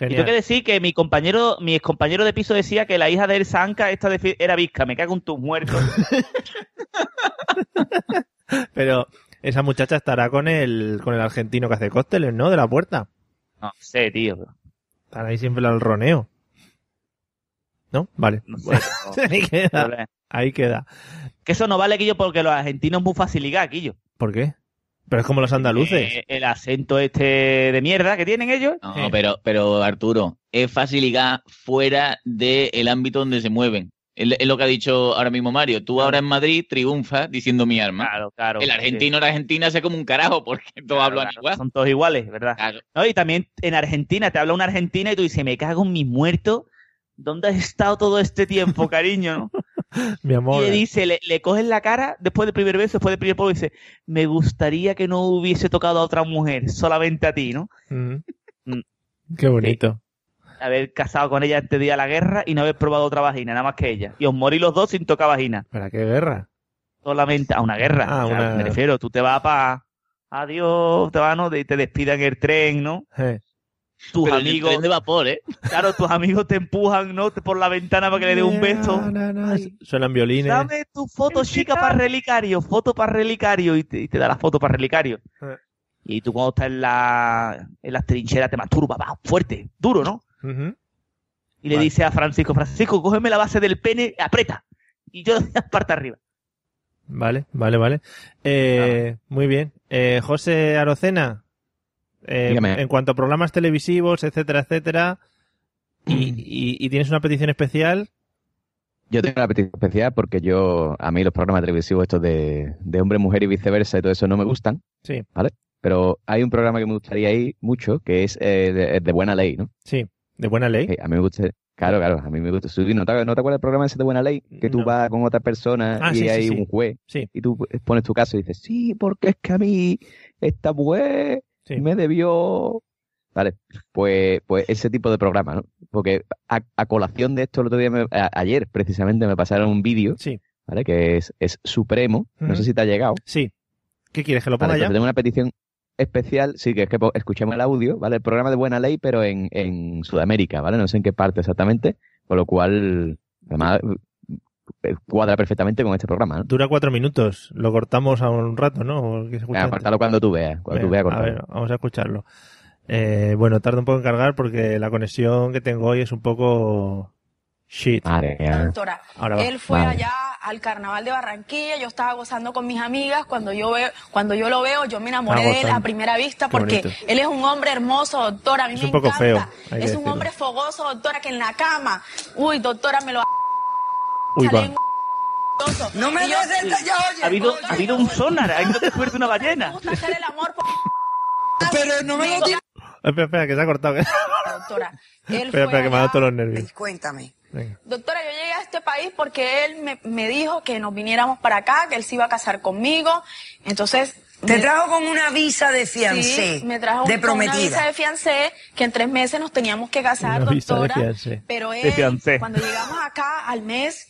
Y tengo que decir que mi compañero, mi ex compañero de piso decía que la hija de Elsa Anca esta de era visca. Me cago en tus muertos. Pero esa muchacha estará con el, con el argentino que hace cócteles, ¿no? De la puerta. No sé, tío. Están ahí siempre al roneo. ¿No? Vale. No sé. no. ahí queda. Ahí queda. Que eso no vale, Quillo, porque los argentinos es muy fácil ligar, Quillo. ¿Por qué? Pero es como los andaluces. Eh, el acento este de mierda que tienen ellos. No, pero, pero Arturo, es fácil ligar fuera del ámbito donde se mueven. Es, lo que ha dicho ahora mismo Mario. Tú ahora en Madrid triunfas diciendo mi arma. Claro, claro. El argentino en Argentina se como un carajo porque todos hablan igual. Son todos iguales, ¿verdad? No, y también en Argentina, te habla una argentina y tú dices, me cago en mis muertos. ¿Dónde has estado todo este tiempo, cariño? Mi amor. Y le dice, le, le coges la cara después del primer beso, después del primer polvo, y dice, me gustaría que no hubiese tocado a otra mujer, solamente a ti, ¿no? Mm. Mm. Qué bonito. Haber casado con ella antes de ir a la guerra y no haber probado otra vagina, nada más que ella. Y os morís los dos sin tocar vagina. ¿Para qué guerra? Solamente a una guerra. Ah, O sea, una- Me refiero, tú te vas para... Adiós, te vas, ¿no? Y te despidan el tren, ¿no? Eh. Tus Pero amigos. tren de vapor, ¿eh? Claro, tus amigos te empujan, ¿no? Te- Por la ventana para que le dé un beso. Suenan violines. Dame tu foto chica para relicario, foto para relicario, y te, y te da la foto para relicario. Eh. Y tú cuando estás en la, en las trincheras te masturbas, va, fuerte, duro, ¿no? Y le Vale. dice a Francisco, Francisco, cógeme la base del pene, aprieta. Y yo parte arriba. Vale, vale, vale. Eh, Muy bien. Eh, José Arocena, eh, en cuanto a programas televisivos, etcétera, etcétera, y, y- y tienes una petición especial, Yo tengo una petición especial porque yo, a mí los programas televisivos estos de, de hombre, mujer y viceversa y todo eso no me gustan, sí, ¿vale? Pero hay un programa que me gustaría ir mucho, que es eh, de, de Buena Ley, ¿no? sí, de buena ley. Eh, a mí me gusta, claro, claro, a mí me gusta subir. ¿No te, ¿no te acuerdas del programa ese de Buena Ley? Que tú No. vas con otra persona Ah, y sí, hay sí. un juez Sí, y tú pones tu caso y dices, sí, porque es que a mí esta mujer Sí. me debió... Vale, pues, pues ese tipo de programa, ¿no? Porque a, a colación de esto, el otro día, me- a- ayer precisamente me pasaron un vídeo, sí, ¿vale? Que es, es supremo, no sé si te ha llegado. sí. ¿Qué quieres que lo Vale, ponga pues ya? tengo una petición especial, sí, que es que escuchemos el audio, ¿vale? El programa de Buena Ley, pero en, en Sudamérica, ¿vale? No sé en qué parte exactamente, con lo cual, además, cuadra perfectamente con este programa, ¿no? Dura cuatro minutos. Lo cortamos a un rato, ¿no? ¿O qué se escucha Venga, antes? córtalo cuando tú veas, cuando tú Venga, veas, a ver, vamos a escucharlo. Eh, bueno, tarda un poco en cargar porque la conexión que tengo hoy es un poco shit. Madre mía. doctora. Él fue allá al carnaval de Barranquilla, yo estaba gozando con mis amigas, cuando yo veo, cuando yo lo veo, yo me enamoré Ah, de él a primera vista Qué porque bonito. él es un hombre hermoso, doctora, a mí Es me un poco encanta. feo, es un decirlo. hombre fogoso, doctora, que en la cama, uy, doctora, me lo Uy, va. No me des el Ha habido, ha habido un sonar, ha ido descubierto una ballena. hacer el amor por... Pero no me lo digas. Espera, espera, que se ha cortado. Doctora, él espera, fue espera, que me ha dado todos los nervios. Cuéntame. Venga. Doctora, yo llegué a este país porque él me, me dijo que nos viniéramos para acá, que él se iba a casar conmigo. Entonces. Te me- trajo con una visa de fiancé. Sí, me trajo de con una prometida. visa de fiancé que en tres meses nos teníamos que casar, Una visa de doctora. fiancé. Pero De él, fiancé. cuando llegamos acá al mes,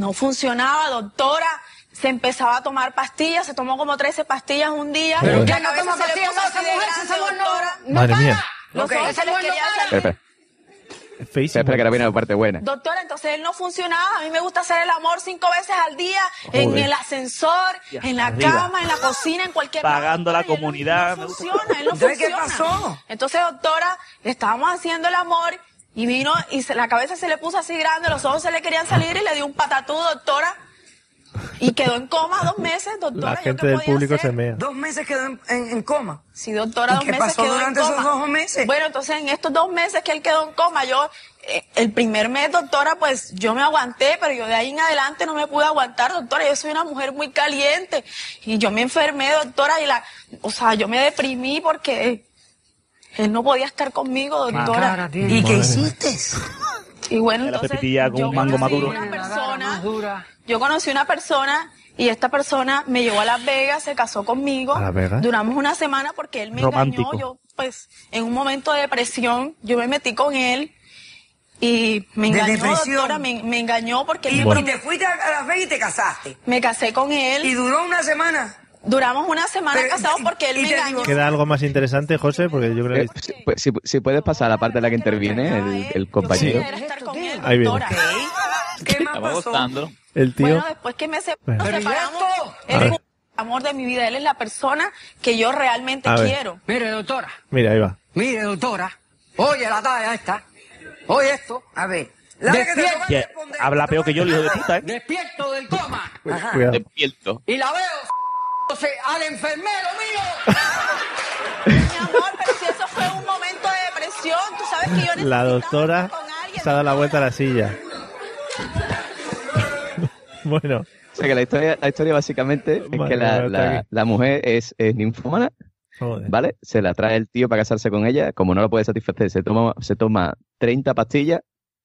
no funcionaba, doctora. Se empezaba a tomar pastillas, se tomó como 13 pastillas un día. Pero La ¿qué no toma pastillas? esa de mujer, grande, esa mujer no- doctora. Madre mía. Los Ok. ojos se les querían salir. Espera, espera. Es feísimo. Espera, espera, que ahora viene la parte buena. Doctora, entonces él no funcionaba. A mí me gusta hacer el amor cinco veces al día, en el ascensor, en la arriba. cama, en la cocina, en cualquier Pagando la lado. comunidad. No funciona, él no Entonces, ¿qué funciona. pasó? Entonces, doctora, le estábamos haciendo el amor y vino y se- la cabeza se le puso así grande, los ojos se le querían salir y le dio un patatú, doctora. Y quedó en coma dos meses, doctora. La ¿yo gente del público hacer? se mea. Dos meses quedó en, en- en coma. Sí, doctora, ¿Y dos qué meses pasó quedó durante en esos coma. dos meses? Bueno, entonces en estos dos meses que él quedó en coma, yo, eh, el primer mes, doctora, pues yo me aguanté, pero yo de ahí en adelante no me pude aguantar, doctora. Yo soy una mujer muy caliente y yo me enfermé, doctora, y la, o sea, yo me deprimí porque él no podía estar conmigo, doctora. ¿Y qué hiciste? Y bueno, entonces con yo un mango conocí maduro. una persona, yo conocí una persona y esta persona me llevó a Las Vegas, se casó conmigo. ¿A Las Vegas? Duramos una semana porque él me Romántico. engañó. Yo, pues, en un momento de depresión, yo me metí con él y me ¿De engañó, depresión? doctora, me, me engañó porque él Y, me y prometió- te fuiste a a Las Vegas y te casaste. me casé con él. Y duró una semana. Duramos una semana Pero- casados porque él me engañó. ¿Queda algo más interesante, José? Porque yo creo Eh, que... si, pues, si- si puedes pasar a la parte en la que interviene el, el compañero. Era estar con él, Ahí viene. doctora. ¿Qué más pasó? El tío... Bueno, después que me se- Bueno. nos Pero ¿y separamos, un amor de mi vida, él es la persona que yo realmente quiero. Mire, doctora. Mira, ahí va. Mire, doctora. Oye la talla esta. Oye esto. A ver. La hora que te habla peor que yo, el hijo de puta, ¿eh? Despierto del coma. Ajá. Despierto. Y la veo al enfermero mío. Mi amor, pero si eso fue un momento de depresión, tú sabes que yo necesitaba La doctora alguien, se ha dado la vuelta a la silla. bueno, O sea que la historia, la historia básicamente es Madre que la, la, la mujer es, es ninfómana, joder. ¿vale? Se la trae el tío para casarse con ella, como no lo puede satisfacer, se toma, se toma 30 pastillas,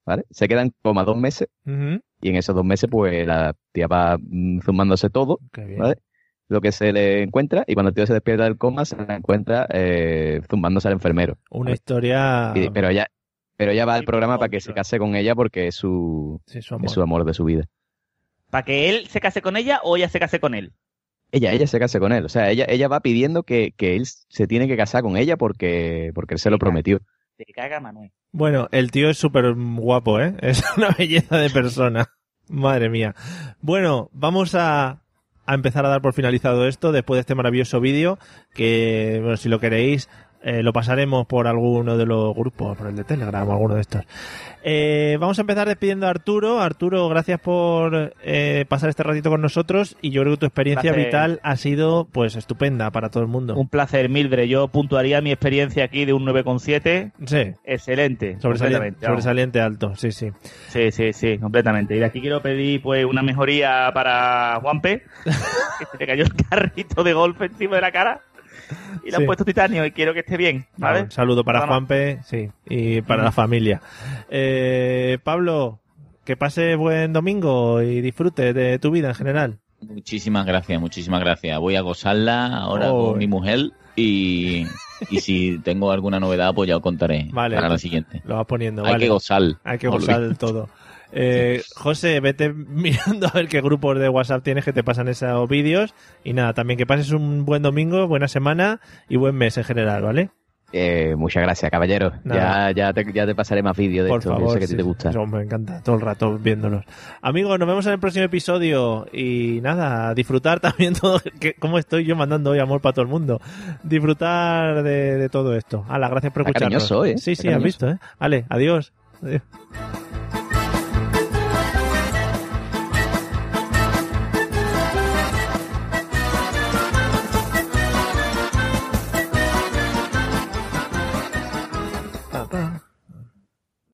¿vale? Se quedan como dos meses, y en esos dos meses, pues la tía va mm, zumbándose todo. ¿vale? Lo que se le encuentra, y cuando el tío se despierta del coma, se la encuentra eh, zumbándose al enfermero. Una historia... Y- pero ya, pero ya va al programa para que se case con ella porque es su, Sí, su es amor. su amor de su vida. ¿Para que él se case con ella o ella se case con él? Ella, ella se case con él. O sea, ella, ella va pidiendo que, que él se tiene que casar con ella porque, porque él se lo prometió. Te caga Manuel. Bueno, el tío es súper guapo, ¿eh? Es una belleza de persona. Madre mía. Bueno, vamos a, a empezar a dar por finalizado esto después de este maravilloso vídeo que, bueno, si lo queréis, eh, lo pasaremos por alguno de los grupos, por el de Telegram o alguno de estos. Eh, vamos a empezar despidiendo a Arturo. Arturo, gracias por eh, pasar este ratito con nosotros y yo creo que tu experiencia Placer. vital ha sido pues estupenda para todo el mundo. Un placer, Mildred. Yo puntuaría mi experiencia aquí de un 9,7. Sí. Excelente. Sobresaliente, sobresaliente alto, sí, sí. Sí, sí, sí, completamente. Y de aquí quiero pedir pues una mejoría para Juanpe, que se le cayó el carrito de golf encima de la cara y le han Sí. puesto titanio y quiero que esté bien, ¿vale? Un saludo para. Juanpe, sí, y para la familia. Eh, Pablo, que pase buen domingo y disfrute de tu vida en general. Muchísimas gracias, muchísimas gracias. Voy a gozarla ahora Oh. con mi mujer y, y si tengo alguna novedad, pues ya os contaré Vale, para la pues, siguiente. Lo vas poniendo, Hay vale. que gozar. Hay que gozar del todo. Eh, José, vete mirando a ver qué grupos de WhatsApp tienes que te pasan esos vídeos. Y nada, también que pases un buen domingo, buena semana y buen mes en general, ¿vale? Eh, muchas gracias, caballero. Nada. Ya, ya, te, ya te pasaré más vídeos de Por esto, favor, sé que a ti sí, te gusta. sí, me encanta todo el rato viéndolos. Amigos, nos vemos en el próximo episodio y nada, disfrutar también todo, que, cómo estoy yo mandando hoy amor para todo el mundo. Disfrutar de, de todo esto. Hala, gracias por Está escucharnos. cariñoso, ¿eh? Sí, Está sí, has cariñoso. visto, ¿eh? Vale, adiós. Adiós.